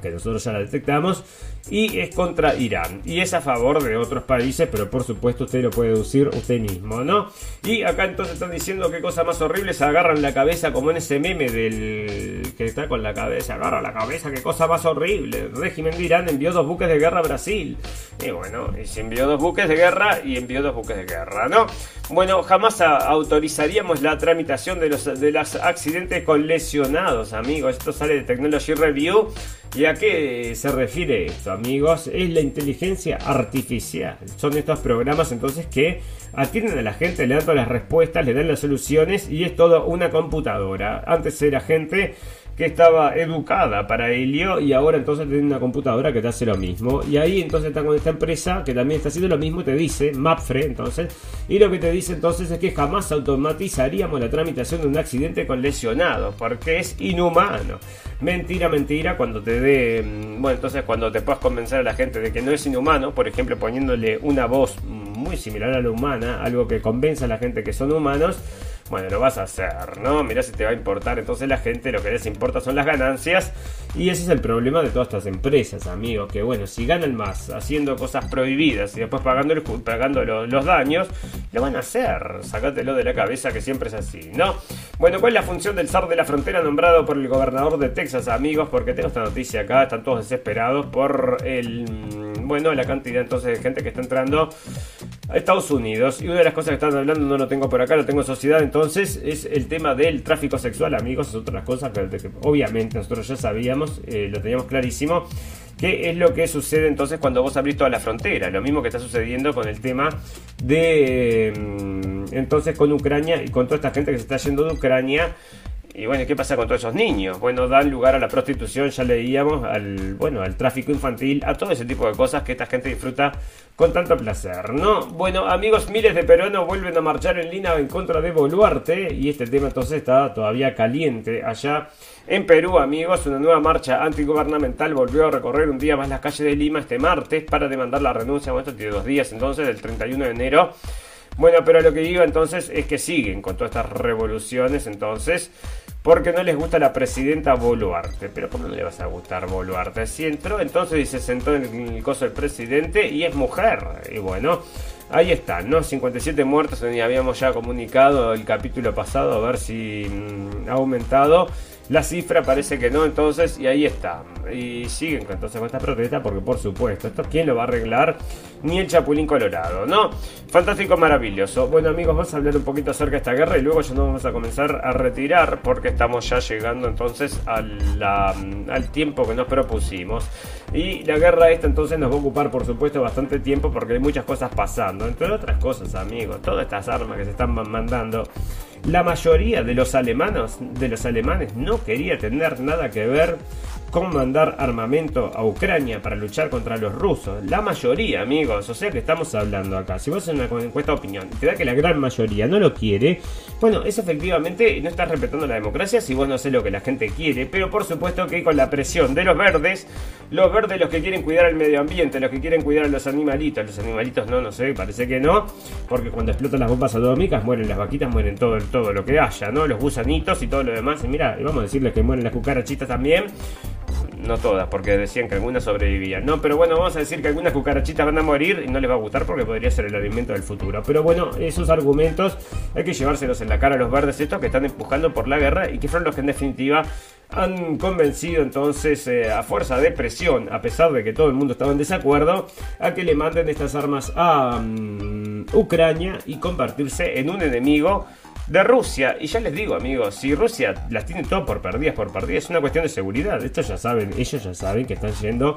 que nosotros ya la detectamos, y es contra Irán. Y es a favor de otros países, pero por supuesto usted lo puede deducir usted mismo, ¿no? Y acá entonces están diciendo qué cosa más horrible, se agarran la cabeza como en ese meme del que está con la cabeza, agarra la cabeza, qué cosa más horrible. El régimen de Irán envió dos buques de guerra a Brasil. Y bueno, y se envió dos buques de guerra y envió dos buques de guerra, ¿no? Bueno, jamás autorizaríamos la tramitación de los, de los accidentes con lesionados, amigos. Esto sale de Technology Review. ¿Y a qué se refiere esto, amigos? Es la inteligencia artificial. Son estos programas entonces que atienden a la gente, le dan todas las respuestas, le dan las soluciones y es todo una computadora. Antes era gente que estaba educada para ello y ahora entonces tiene una computadora que te hace lo mismo. Y ahí entonces está con esta empresa que también está haciendo lo mismo te dice, Mapfre entonces, y lo que te dice entonces es que jamás automatizaríamos la tramitación de un accidente con lesionados, porque es inhumano. Mentira, mentira, cuando te dé, mm, bueno, entonces cuando te puedas convencer a la gente de que no es inhumano, por ejemplo poniéndole una voz muy similar a la humana, algo que convenza a la gente que son humanos, bueno, lo vas a hacer, ¿no? Mirá si te va a importar. Entonces la gente lo que les importa son las ganancias. Y ese es el problema de todas estas empresas, amigos. Que bueno, si ganan más haciendo cosas prohibidas y después pagando, el, pagando los, daños, lo van a hacer. Sácatelo de la cabeza que siempre es así, ¿no? Bueno, ¿cuál es la función del zar de la frontera nombrado por el gobernador de Texas, amigos? Porque tengo esta noticia acá, están todos desesperados por el bueno, la cantidad entonces de gente que está entrando Estados Unidos. Y una de las cosas que están hablando, no lo tengo por acá, lo tengo en sociedad, entonces es el tema del tráfico sexual, amigos, es otra cosa que, obviamente nosotros ya sabíamos, eh, lo teníamos clarísimo. ¿Qué es lo que sucede entonces cuando vos abrís toda la frontera? Lo mismo que está sucediendo con el tema de mm, entonces con Ucrania y con toda esta gente que se está yendo de Ucrania y bueno, ¿qué pasa con todos esos niños? Bueno, dan lugar a la prostitución, ya leíamos, al, bueno, al tráfico infantil, a todo ese tipo de cosas que esta gente disfruta con tanto placer, ¿no? Bueno, amigos, miles de peruanos vuelven a marchar en línea en contra de Boluarte y este tema entonces está todavía caliente allá en Perú, amigos. Una nueva marcha antigubernamental volvió a recorrer un día más las calles de Lima este martes para demandar la renuncia, bueno, esto tiene días entonces, del 31 de enero bueno, pero lo que digo entonces es que siguen con todas estas revoluciones, entonces, porque no les gusta la presidenta Boluarte. Pero ¿cómo no le vas a gustar Boluarte? Si entró entonces y se sentó en el coso del presidente y es mujer. Y bueno, ahí están, ¿no? 57 muertos, habíamos ya comunicado el capítulo pasado, a ver si mm, ha aumentado. La cifra parece que no, entonces, y ahí está. Y siguen entonces con esta protesta porque, por supuesto, esto quién lo va a arreglar, ni el Chapulín Colorado, ¿no? Fantástico, maravilloso. Bueno, amigos, vamos a hablar un poquito acerca de esta guerra y luego ya nos vamos a comenzar a retirar porque estamos ya llegando entonces al tiempo que nos propusimos. Y la guerra esta entonces nos va a ocupar, por supuesto, bastante tiempo porque hay muchas cosas pasando. Entre otras cosas, amigos, todas estas armas que se están mandando la mayoría de los alemanes, de los alemanes no quería tener nada que ver con mandar armamento a Ucrania para luchar contra los rusos. La mayoría, amigos, o sea que estamos hablando acá. Si vos en una encuesta de opinión te da que la gran mayoría no lo quiere, bueno, eso efectivamente no estás respetando la democracia si vos no sé lo que la gente quiere, pero por supuesto que con la presión de los verdes, los verdes los que quieren cuidar el medio ambiente, los que quieren cuidar a los animalitos, los animalitos no, no sé, parece que no, porque cuando explotan las bombas atómicas mueren las vaquitas, mueren todo, todo lo que haya, ¿no? Los gusanitos y todo lo demás. Y mira, vamos a decirles que mueren las cucarachitas también no todas, porque decían que algunas sobrevivían. No, pero bueno, vamos a decir que algunas cucarachitas van a morir y no les va a gustar porque podría ser el alimento del futuro. Pero bueno, esos argumentos hay que llevárselos en la cara a los verdes estos que están empujando por la guerra y que fueron los que en definitiva han convencido entonces eh, a fuerza de presión, a pesar de que todo el mundo estaba en desacuerdo, a que le manden estas armas a mm, Ucrania y convertirse en un enemigo de Rusia. Y ya les digo, amigos, si Rusia las tiene todo por perdidas, por perdidas, es una cuestión de seguridad. Esto ya saben, ellos ya saben que están yendo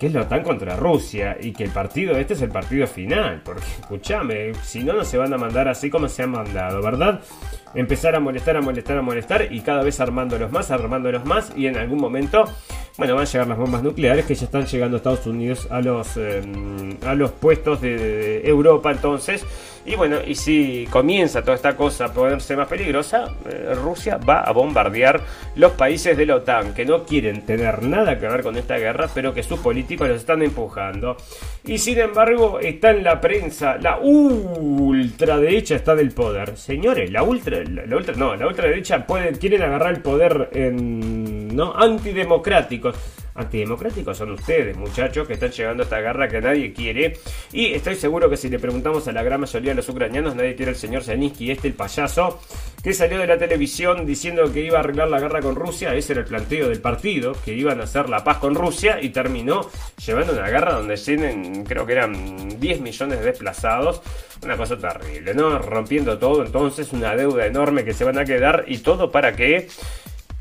que es la OTAN contra Rusia y que el partido este es el partido final, porque escúchame, si no, no se van a mandar así como se han mandado, ¿verdad? Empezar a molestar, a molestar, a molestar y cada vez armándolos más, armándolos más y en algún momento bueno, van a llegar las bombas nucleares que ya están llegando a Estados Unidos a los, em, a los puestos de Europa entonces. Y bueno, y si comienza toda esta cosa a ponerse más peligrosa, eh, Rusia va a bombardear los países de la OTAN que no quieren tener nada que ver con esta guerra, pero que sus los están empujando. Y sin embargo, está en la prensa, la ultraderecha está del poder. Señores, la ultra, la, ultra no, la ultraderecha pueden, quieren agarrar el poder en, ¿no? antidemocráticos antidemocráticos son ustedes, muchachos, que están llegando esta guerra que nadie quiere. Y estoy seguro que si le preguntamos a la gran mayoría de los ucranianos, nadie quiere al señor Zelensky, este el payaso, que salió de la televisión diciendo que iba a arreglar la guerra con Rusia. Ese era el planteo del partido, que iban a hacer la paz con Rusia y terminó llevando una guerra donde tienen, creo que eran 10 millones de desplazados. Una cosa terrible, ¿no? Rompiendo todo, entonces una deuda enorme que se van a quedar y todo para que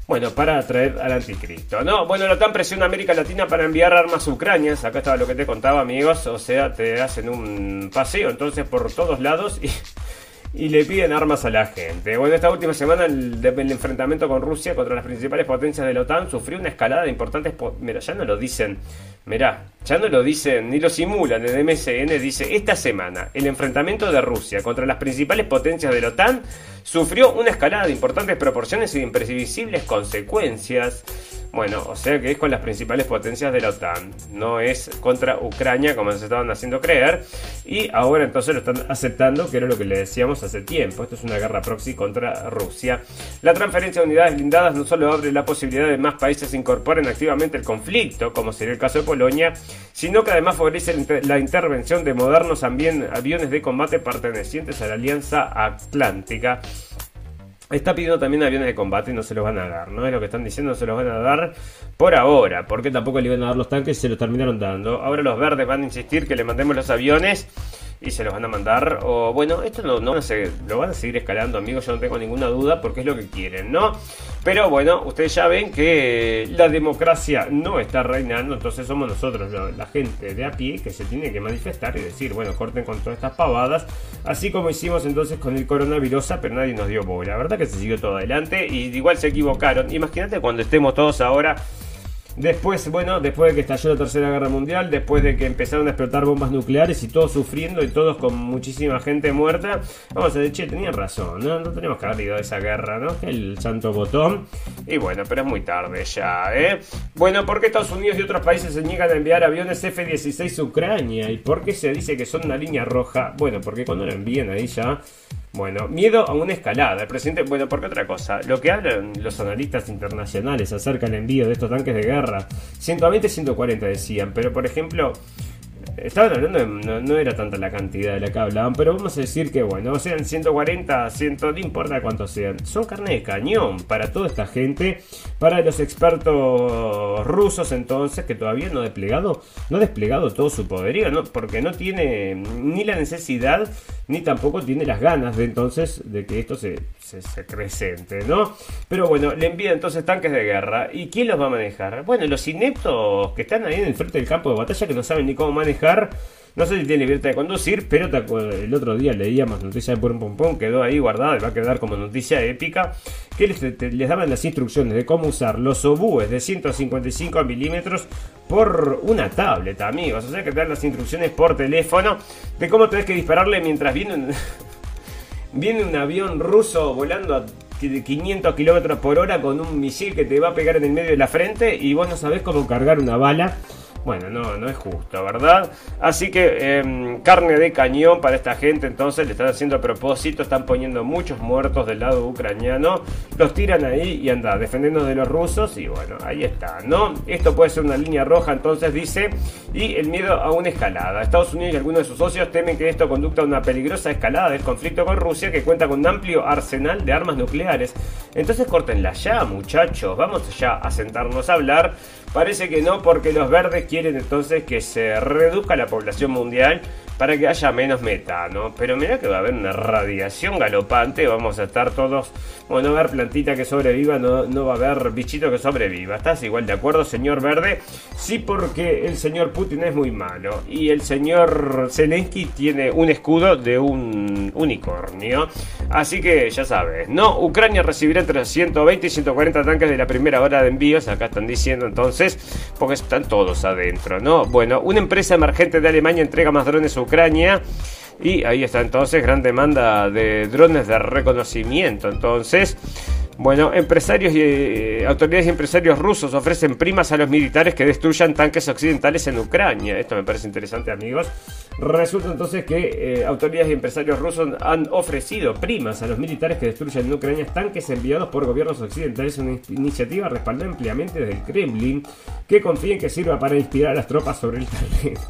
bueno, para atraer al anticristo. No, bueno, la OTAN presiona a América Latina para enviar armas a Ucrania. Acá estaba lo que te contaba, amigos. O sea, te hacen un paseo entonces por todos lados y y le piden armas a la gente. Bueno, esta última semana el, enfrentamiento con Rusia contra las principales potencias de la OTAN sufrió una escalada de importantes... Mira, ya no lo dicen, mira, ya no lo dicen ni lo simulan. El MSN dice, esta semana el enfrentamiento de Rusia contra las principales potencias de la OTAN sufrió una escalada de importantes proporciones y de imprevisibles consecuencias. Bueno, o sea que es con las principales potencias de la OTAN, no es contra Ucrania como se estaban haciendo creer. Y ahora entonces lo están aceptando, que era lo que le decíamos hace tiempo. Esto es una guerra proxy contra Rusia. La transferencia de unidades blindadas no solo abre la posibilidad de más países se incorporen activamente el conflicto, como sería el caso de Polonia, sino que además favorece la intervención de modernos aviones de combate pertenecientes a la Alianza Atlántica. Está pidiendo también aviones de combate y no se los van a dar, ¿no? Es lo que están diciendo, no se los van a dar por ahora, porque tampoco le iban a dar los tanques y se los terminaron dando. Ahora los verdes van a insistir que le mandemos los aviones y se los van a mandar. O bueno, esto no, no sé, lo van a seguir escalando, amigos, yo no tengo ninguna duda porque es lo que quieren, ¿no? Pero bueno, ustedes ya ven que la democracia no está reinando, entonces somos nosotros, la gente de a pie, que se tiene que manifestar y decir, bueno, corten con todas estas pavadas, así como hicimos entonces con el coronavirus, pero nadie nos dio bola. La verdad que se siguió todo adelante y igual se equivocaron. Imagínate cuando estemos todos ahora Después, bueno, después de que estalló la Tercera Guerra Mundial, después de que empezaron a explotar bombas nucleares y todos sufriendo y todos con muchísima gente muerta, vamos a decir, che, tenían razón, ¿no? No tenemos que haber ido a esa guerra, ¿no? El santo botón. Y bueno, pero es muy tarde ya, ¿eh? Bueno, ¿por qué Estados Unidos y otros países se niegan a enviar aviones F-16 a Ucrania? ¿Y por qué se dice que son una línea roja? Bueno, porque cuando lo envían ahí ya bueno, miedo a una escalada. El presidente, bueno, porque otra cosa, lo que hablan los analistas internacionales acerca del envío de estos tanques de guerra, 120, 140 decían, pero por ejemplo, Estaban hablando de, no, era tanta la cantidad de la que hablaban, pero vamos a decir que bueno, sean 140, 100, no importa cuántos sean, son carne de cañón para toda esta gente, para los expertos rusos entonces que todavía no ha desplegado, no ha desplegado todo su poderío, ¿no? porque no tiene ni la necesidad ni tampoco tiene las ganas de entonces de que esto se, se, se presente, ¿no? Pero bueno, le envía entonces tanques de guerra. ¿Y quién los va a manejar? Bueno, los ineptos que están ahí en el frente del campo de batalla que no saben ni cómo manejar no sé si tiene libertad de conducir, pero el otro día leíamos noticia de Pum Pum Pum, quedó ahí guardada y va a quedar como noticia épica, que les, daban las instrucciones de cómo usar los obúes de 155 milímetros por una tablet, amigos. O sea que te dan las instrucciones por teléfono de cómo tenés que dispararle mientras viene un, viene un avión ruso volando a 500 kilómetros por hora con un misil que te va a pegar en el medio de la frente y vos no sabés cómo cargar una bala bueno, no, no es justo, ¿verdad? Así que em, carne de cañón para esta gente, entonces le están haciendo a propósito, están poniendo muchos muertos del lado ucraniano, los tiran ahí y anda, defendiendo de los rusos y bueno, ahí está, ¿no? Esto puede ser una línea roja, entonces dice, y el miedo a una escalada. Estados Unidos y algunos de sus socios temen que esto conduzca a una peligrosa escalada del conflicto con Rusia que cuenta con un amplio arsenal de armas nucleares. Entonces córtenla ya, muchachos, vamos ya a sentarnos a hablar. Parece que no, porque los verdes quieren entonces que se reduzca la población mundial para que haya menos metano. Pero mira que va a haber una radiación galopante, vamos a estar todos, bueno, no va a haber plantita que sobreviva, no, no va a haber bichito que sobreviva. ¿Estás igual de acuerdo, señor Verde? Sí, porque el señor Putin es muy malo y el señor Zelensky tiene un escudo de un unicornio. Así que ya sabes, ¿no? Ucrania recibirá entre 120 y 140 tanques de la primera hora de envíos, acá están diciendo entonces, porque están todos adentro, ¿no? Bueno, una empresa emergente de Alemania entrega más drones a Ucrania. Y ahí está entonces, gran demanda de drones de reconocimiento. Entonces, bueno, empresarios y eh, autoridades y empresarios rusos ofrecen primas a los militares que destruyan tanques occidentales en Ucrania. Esto me parece interesante, amigos. Resulta entonces que eh, autoridades y empresarios rusos han ofrecido primas a los militares que destruyan en Ucrania tanques enviados por gobiernos occidentales. Una iniciativa respaldada ampliamente desde el Kremlin que confíen que sirva para inspirar a las tropas sobre el terreno.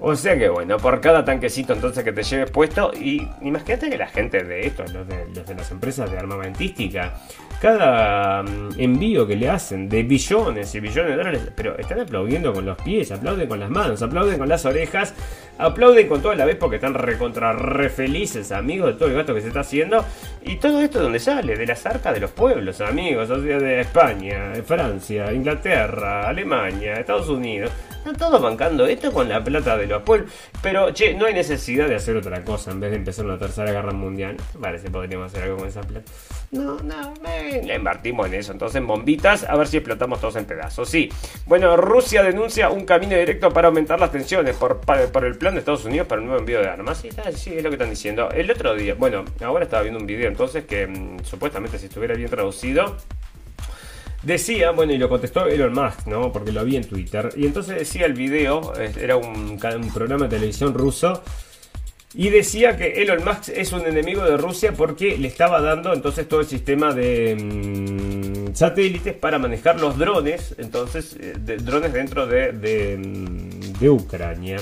O sea que bueno, por cada tanquecito entonces que te lleves puesto, y imagínate que la gente de esto, los de, los de las empresas de armamentística, cada mm, envío que le hacen de billones y billones de dólares, pero están aplaudiendo con los pies, aplauden con las manos, aplauden con las orejas, aplauden con toda la vez porque están recontra re felices, amigos, de todo el gasto que se está haciendo. Y todo esto de donde sale, de las arcas de los pueblos, amigos, o sea, de España, Francia, Inglaterra, Alemania, Estados Unidos. Están todos bancando esto con la plata de los pueblos. Pero, che, no hay necesidad de hacer otra cosa en vez de empezar una tercera guerra mundial. Parece podríamos hacer algo con esa plata. No, no, le invertimos en eso. Entonces, en bombitas, a ver si explotamos todos en pedazos. Sí. Bueno, Rusia denuncia un camino directo para aumentar las tensiones por, por el plan de Estados Unidos para un nuevo envío de armas. Sí, sí, es lo que están diciendo. El otro día, bueno, ahora estaba viendo un video entonces que mm, supuestamente si estuviera bien traducido Decía, bueno, y lo contestó Elon Musk, ¿no? Porque lo vi en Twitter. Y entonces decía el video, era un, programa de televisión ruso. Y decía que Elon Musk es un enemigo de Rusia porque le estaba dando entonces todo el sistema de mm, satélites para manejar los drones, entonces, eh, drones dentro de, de, mm, de Ucrania.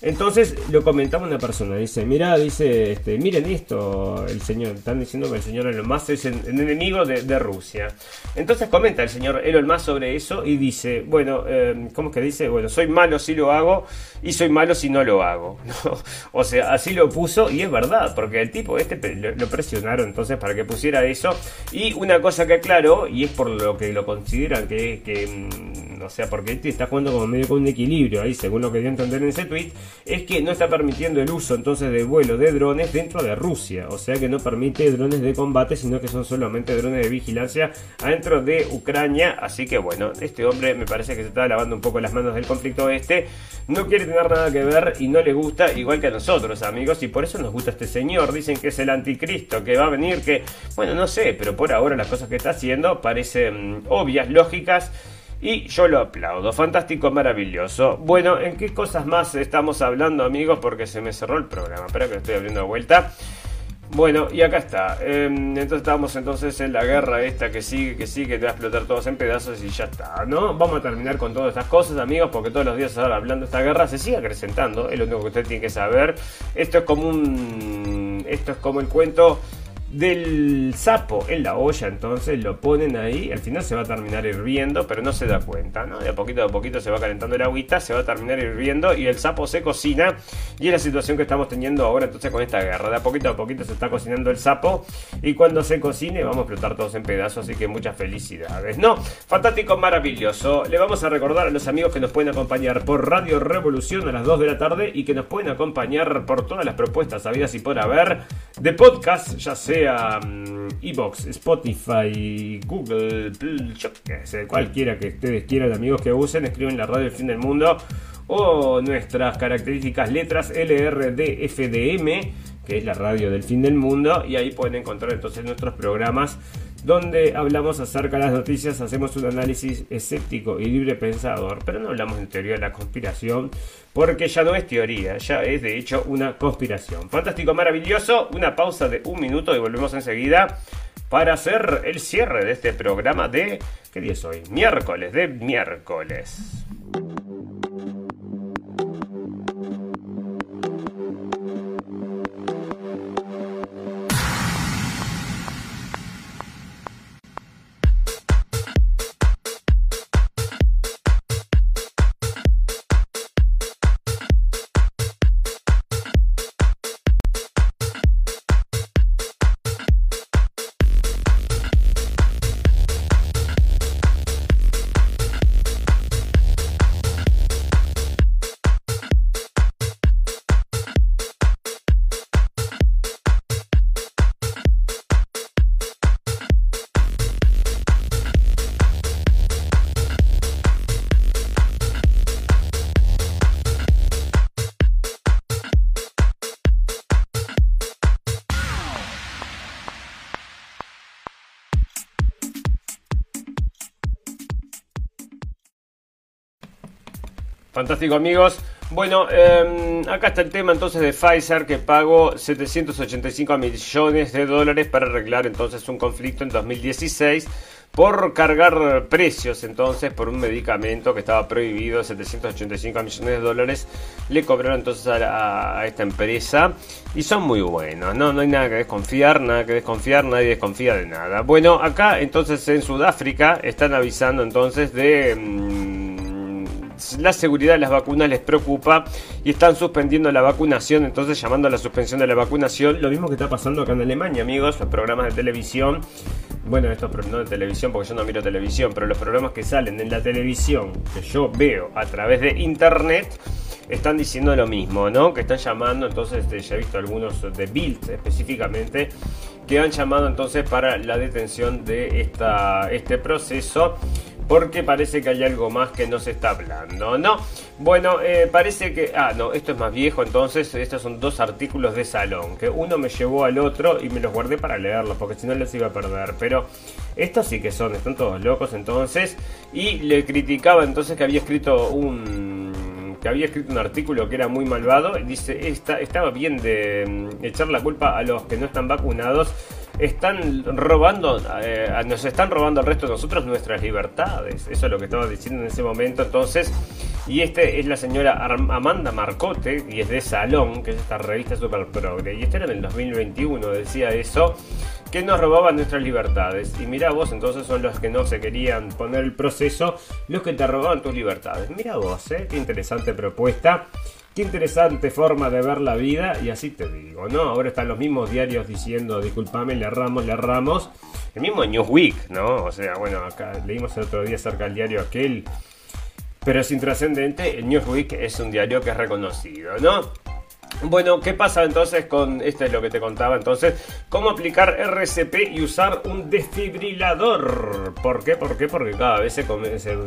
Entonces lo comentaba una persona, dice, mira, dice, este, miren esto, el señor, están diciendo que el señor Elon Musk es enemigo de, Rusia. Entonces comenta el señor Elon Musk sobre eso y dice, bueno, eh, ¿cómo es que dice? Bueno, soy malo si lo hago y soy malo si no lo hago. O sea, así lo puso y es verdad, porque el tipo este lo, presionaron entonces para que pusiera eso. Y una cosa que aclaró, y es por lo que lo consideran que, que mm, o sea, porque este está jugando como medio con un equilibrio ahí, según lo que dio a entender en ese tweet es que no está permitiendo el uso entonces de vuelo de drones dentro de Rusia. O sea que no permite drones de combate, sino que son solamente drones de vigilancia adentro de Ucrania. Así que bueno, este hombre me parece que se está lavando un poco las manos del conflicto este. No quiere tener nada que ver y no le gusta, igual que a nosotros, amigos. Y por eso nos gusta este señor. Dicen que es el anticristo, que va a venir, que, bueno, no sé, pero por ahora las cosas que está haciendo parecen obvias, lógicas y yo lo aplaudo. Fantástico, maravilloso. Bueno, ¿en qué cosas más estamos hablando, amigos? Porque se me cerró el programa. Espera que lo estoy abriendo de vuelta. Bueno, y acá está. Em, entonces estamos entonces en la guerra esta que sigue, que sigue, te va a explotar todos en pedazos y ya está, ¿no? Vamos a terminar con todas estas cosas, amigos, porque todos los días ahora hablando de esta guerra se sigue acrecentando, es lo único que usted tiene que saber. Esto es como un... Esto es como el cuento del sapo en la olla, entonces lo ponen ahí, al final se va a terminar hirviendo, pero no se da cuenta, ¿no? De a poquito a poquito se va calentando el agüita, se va a terminar hirviendo y el sapo se cocina y es la situación que estamos teniendo ahora entonces con esta guerra, de a poquito a poquito se está cocinando el sapo y cuando se cocine vamos a explotar todos en pedazos, así que muchas felicidades, ¿no? Fantástico, maravilloso. Le vamos a recordar a los amigos que nos pueden acompañar por Radio Revolución a las 2 de la tarde y que nos pueden acompañar por todas las propuestas habidas y por haber de podcast, ya sea sea mm, Evox, Spotify, Google, cualquiera que ustedes quieran, amigos que usen, escriben la radio del fin del mundo o nuestras características letras LRDFDM, que es la radio del fin del mundo, y ahí pueden encontrar entonces nuestros programas donde hablamos acerca de las noticias, hacemos un análisis escéptico y libre pensador, pero no hablamos en teoría de la conspiración, porque ya no es teoría, ya es de hecho una conspiración. Fantástico, maravilloso, una pausa de un minuto y volvemos enseguida para hacer el cierre de este programa de... ¿Qué día es hoy? Miércoles, de miércoles. Fantástico amigos. Bueno, eh, acá está el tema entonces de Pfizer que pagó 785 millones de dólares para arreglar entonces un conflicto en 2016 por cargar precios entonces por un medicamento que estaba prohibido, 785 millones de dólares, le cobraron entonces a, esta empresa y son muy buenos, ¿no? no hay nada que desconfiar, nada que desconfiar, nadie desconfía de nada. Bueno, acá entonces en Sudáfrica están avisando entonces de... Mm, la seguridad de las vacunas les preocupa y están suspendiendo la vacunación, entonces llamando a la suspensión de la vacunación. Lo mismo que está pasando acá en Alemania, amigos, los programas de televisión. Bueno, estos no de televisión porque yo no miro televisión, pero los programas que salen en la televisión que yo veo a través de internet están diciendo lo mismo, ¿no? Que están llamando, entonces este, ya he visto algunos de Bild específicamente, que han llamado entonces para la detención de esta, este proceso porque parece que hay algo más que no se está hablando, ¿no? Bueno, eh, parece que... Ah, no, esto es más viejo, entonces estos son dos artículos de salón, que uno me llevó al otro y me los guardé para leerlos, porque si no los iba a perder, pero estos sí que son, están todos locos entonces, y le criticaba entonces que había escrito un que había escrito un artículo que era muy malvado, dice, está, estaba bien de mm, echar la culpa a los que no están vacunados están robando, eh, nos están robando al resto de nosotros nuestras libertades. Eso es lo que estaba diciendo en ese momento. Entonces, y este es la señora Amanda Marcote, y es de Salón, que es esta revista super progre. Y este era en el 2021, decía eso, que nos robaban nuestras libertades. Y mira vos, entonces son los que no se querían poner el proceso, los que te robaban tus libertades. Mira vos, ¿eh? qué interesante propuesta. Qué interesante forma de ver la vida y así te digo, ¿no? Ahora están los mismos diarios diciendo, disculpame, le erramos, le erramos. El mismo Newsweek, ¿no? O sea, bueno, acá leímos el otro día acerca del diario aquel. Pero es intrascendente, el Newsweek es un diario que es reconocido, ¿no? Bueno, ¿qué pasa entonces con, esto es lo que te contaba entonces, cómo aplicar RCP y usar un desfibrilador? ¿Por qué? ¿Por qué? Porque cada vez se,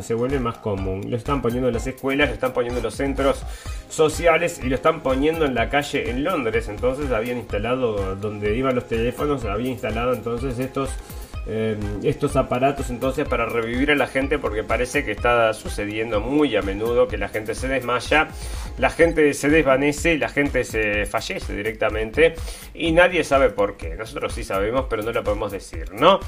se, vuelve más común. Lo están poniendo en las escuelas, lo están poniendo en los centros sociales y lo están poniendo en la calle en Londres. Entonces habían instalado, donde iban los teléfonos, había instalado entonces estos eh, estos aparatos entonces para revivir a la gente porque parece que está sucediendo muy a menudo que la gente se desmaya, la gente se desvanece, la gente se fallece directamente y nadie sabe por qué. Nosotros sí sabemos, pero no lo podemos decir, ¿no?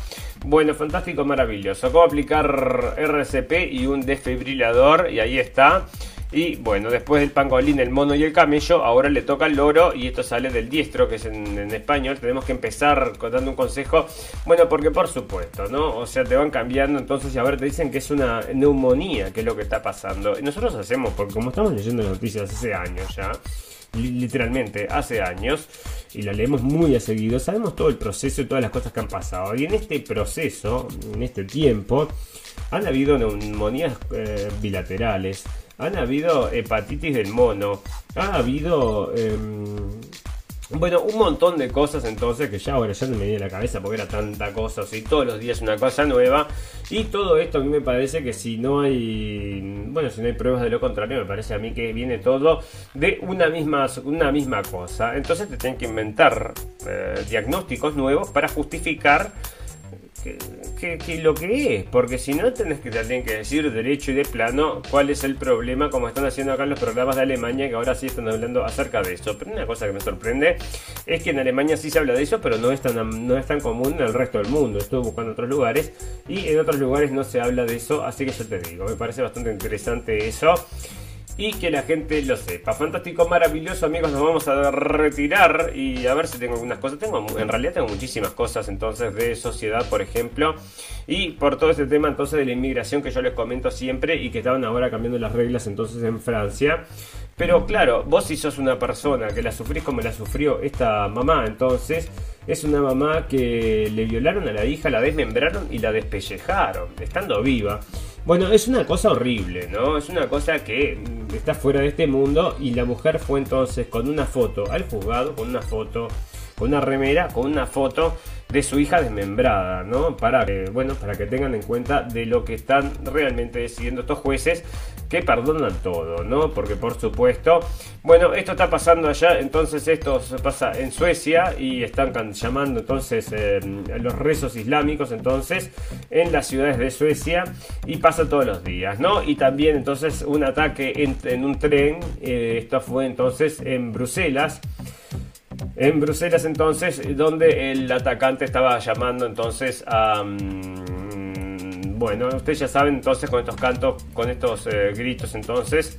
Bueno, fantástico, maravilloso. ¿Cómo aplicar RCP y un desfibrilador? Y ahí está. Y bueno, después del pangolín, el mono y el camello, ahora le toca el loro y esto sale del diestro, que es en, español. Tenemos que empezar dando un consejo. Bueno, porque por supuesto, ¿no? O sea, te van cambiando, entonces, y ahora te dicen que es una neumonía, que es lo que está pasando. Y nosotros hacemos, porque como estamos leyendo noticias hace años ya, literalmente hace años, y la leemos muy a seguido, sabemos todo el proceso y todas las cosas que han pasado. Y en este proceso, en este tiempo, han habido neumonías eh, bilaterales han habido hepatitis del mono, ha habido... Em, bueno, un montón de cosas entonces que ya ahora ya no me viene la cabeza porque era tanta cosa, o sea, todos los días una cosa nueva. Y todo esto a mí me parece que si no hay, bueno, si no hay pruebas de lo contrario, me parece a mí que viene todo de una misma, una misma cosa. Entonces te tienen que inventar eh, diagnósticos nuevos para justificar que, lo que es, porque si no tenés que también que decir derecho y de plano cuál es el problema, como están haciendo acá en los programas de Alemania, que ahora sí están hablando acerca de eso. Pero una cosa que me sorprende es que en Alemania sí se habla de eso, pero no es tan, no es tan común en el resto del mundo. Estuve buscando otros lugares y en otros lugares no se habla de eso, así que yo te digo, me parece bastante interesante eso y que la gente lo sepa. Fantástico, maravilloso, amigos. Nos vamos a retirar y a ver si tengo algunas cosas. Tengo, en realidad tengo muchísimas cosas entonces de sociedad, por ejemplo, y por todo este tema entonces de la inmigración que yo les comento siempre y que estaban ahora cambiando las reglas entonces en Francia. Pero claro, vos si sos una persona que la sufrís como la sufrió esta mamá, entonces es una mamá que le violaron a la hija, la desmembraron y la despellejaron, estando viva. Bueno, es una cosa horrible, ¿no? Es una cosa que está fuera de este mundo y la mujer fue entonces con una foto al juzgado, con una foto con una remera, con una foto de su hija desmembrada, ¿no? Para que, bueno, para que tengan en cuenta de lo que están realmente decidiendo estos jueces que perdonan todo, ¿no? Porque por supuesto, bueno, esto está pasando allá, entonces esto pasa en Suecia y están llamando entonces eh, los rezos islámicos entonces en las ciudades de Suecia y pasa todos los días, ¿no? Y también entonces un ataque en, un tren, eh, esto fue entonces en Bruselas. En Bruselas entonces, donde el atacante estaba llamando entonces a... Mm, bueno, ustedes ya saben entonces con estos cantos, con estos eh, gritos entonces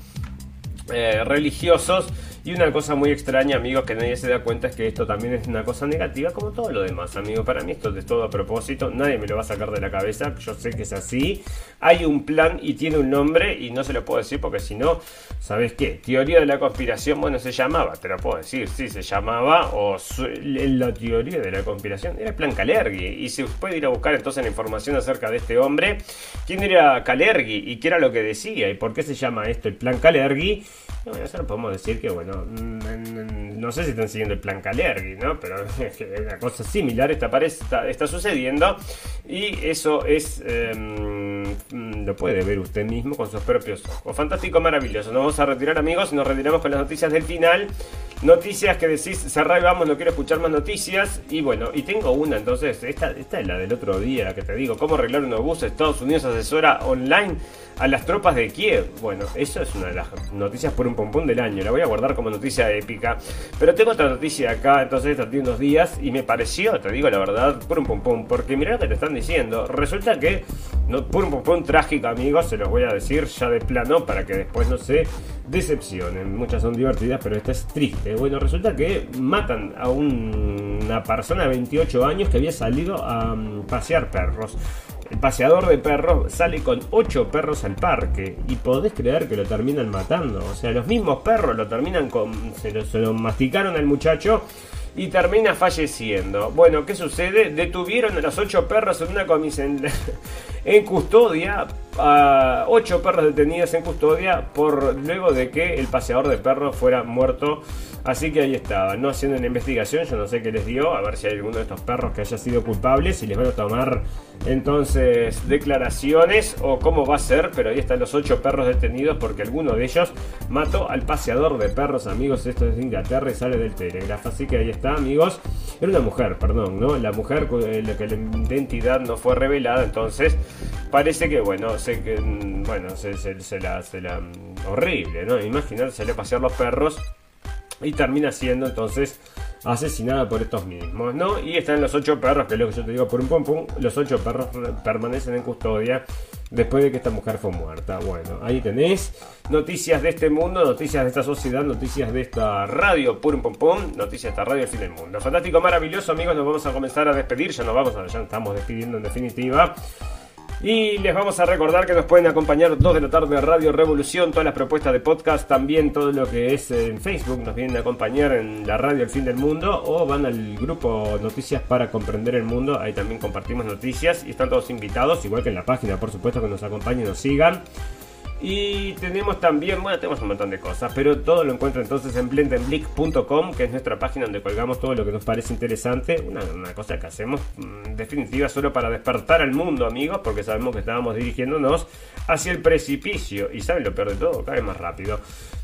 eh, religiosos y una cosa muy extraña, amigos, que nadie se da cuenta es que esto también es una cosa negativa, como todo lo demás, amigos. Para mí esto es todo a propósito, nadie me lo va a sacar de la cabeza, yo sé que es así. Hay un plan y tiene un nombre y no se lo puedo decir porque si no, ¿sabes qué? Teoría de la conspiración, bueno, se llamaba, te lo puedo decir, sí, se llamaba, o la teoría de la conspiración era el plan Calergi. Y se puede ir a buscar entonces la información acerca de este hombre, quién era Calergi y qué era lo que decía y por qué se llama esto el plan Calergi. Bueno, podemos decir que, bueno, Mm, no sé si están siguiendo el plan Calergi, ¿no? Pero una cosa similar está, está, está sucediendo y eso es em, lo puede ver usted mismo con sus propios ojos. Fantástico, maravilloso. Nos vamos a retirar, amigos, y nos retiramos con las noticias del final. Noticias que decís, cerrá y vamos, no quiero escuchar más noticias. Y bueno, y tengo una, entonces, esta, esta es la del otro día que te digo, cómo arreglar un obús. Estados Unidos asesora online a las tropas de Kiev. Bueno, eso es una de las noticias por un pompón del año. La voy a guardar como noticia épica. Pero tengo otra noticia acá, entonces tiene unos días y me pareció, te digo la verdad, por un pompón. Porque mira lo que te están diciendo. Resulta que, no, por un pompón trágico, amigos, se los voy a decir ya de plano para que después no se decepcionen. Muchas son divertidas, pero esta es triste. Bueno, resulta que matan a una persona de 28 años que había salido a mm, pasear perros. El paseador de perros sale con 8 perros al parque y podés creer que lo terminan matando. O sea, los mismos perros lo terminan con... Se lo, se lo masticaron al muchacho y termina falleciendo. Bueno, ¿qué sucede? Detuvieron a los 8 perros en una comisión en custodia a ocho perros detenidos en custodia por luego de que el paseador de perros fuera muerto. Así que ahí estaba, no haciendo una investigación, yo no sé qué les dio, a ver si hay alguno de estos perros que haya sido culpable, si les van a tomar entonces declaraciones o cómo va a ser, pero ahí están los ocho perros detenidos porque alguno de ellos mató al paseador de perros, amigos, esto es de Inglaterra y sale del Telegraph, así que ahí está, amigos, era una mujer, perdón, ¿no? La mujer, la que la identidad no fue revelada, entonces parece que, bueno, sé que, mm, bueno, se, la, se la mm, horrible, ¿no? Imaginarse le pasear los perros y termina siendo entonces asesinada por estos mismos, ¿no? Y están los ocho perros, que es lo que yo te digo por un pum pum, los ocho perros permanecen en custodia después de que esta mujer fue muerta. Bueno, ahí tenés noticias de este mundo, noticias de esta sociedad, noticias de esta radio, pum pum pum, noticias de esta radio del fin del mundo. Fantástico, maravilloso, amigos, nos vamos a comenzar a despedir, ya nos vamos, ya estamos despidiendo en definitiva. Y les vamos a recordar que nos pueden acompañar 2 de la tarde Radio Revolución, todas las propuestas de podcast, también todo lo que es en Facebook, nos vienen a acompañar en la radio El Fin del Mundo o van al grupo Noticias para Comprender el Mundo, ahí también compartimos noticias y están todos invitados, igual que en la página, por supuesto, que nos acompañen nos sigan. Y tenemos también, bueno, tenemos un montón de cosas, pero todo lo encuentro entonces en blendenblick.com, que es nuestra página donde colgamos todo lo que nos parece interesante. Una, cosa que hacemos mm, definitiva solo para despertar al mundo, amigos, porque sabemos que estábamos dirigiéndonos hacia el precipicio. Y saben lo peor de todo, cae más rápido.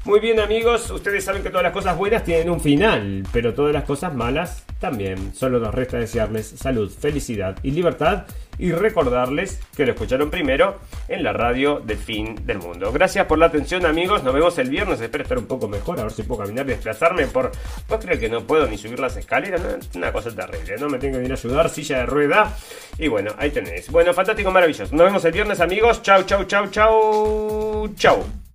Muy bien, amigos, ustedes saben que todas las cosas buenas tienen un final, pero todas las cosas malas también. Solo nos resta desearles salud, felicidad y libertad y recordarles que lo escucharon primero en la radio del fin del mundo. Gracias por la atención amigos, nos vemos el viernes, espero estar un poco mejor, a ver si puedo caminar y desplazarme por... Pues creo que no puedo ni subir las escaleras, una cosa terrible, no me tengo que ir a ayudar, silla de rueda. Y bueno, ahí tenéis. Bueno, fantástico, maravilloso. Nos vemos el viernes amigos, chau, chau, chau, chau, chau.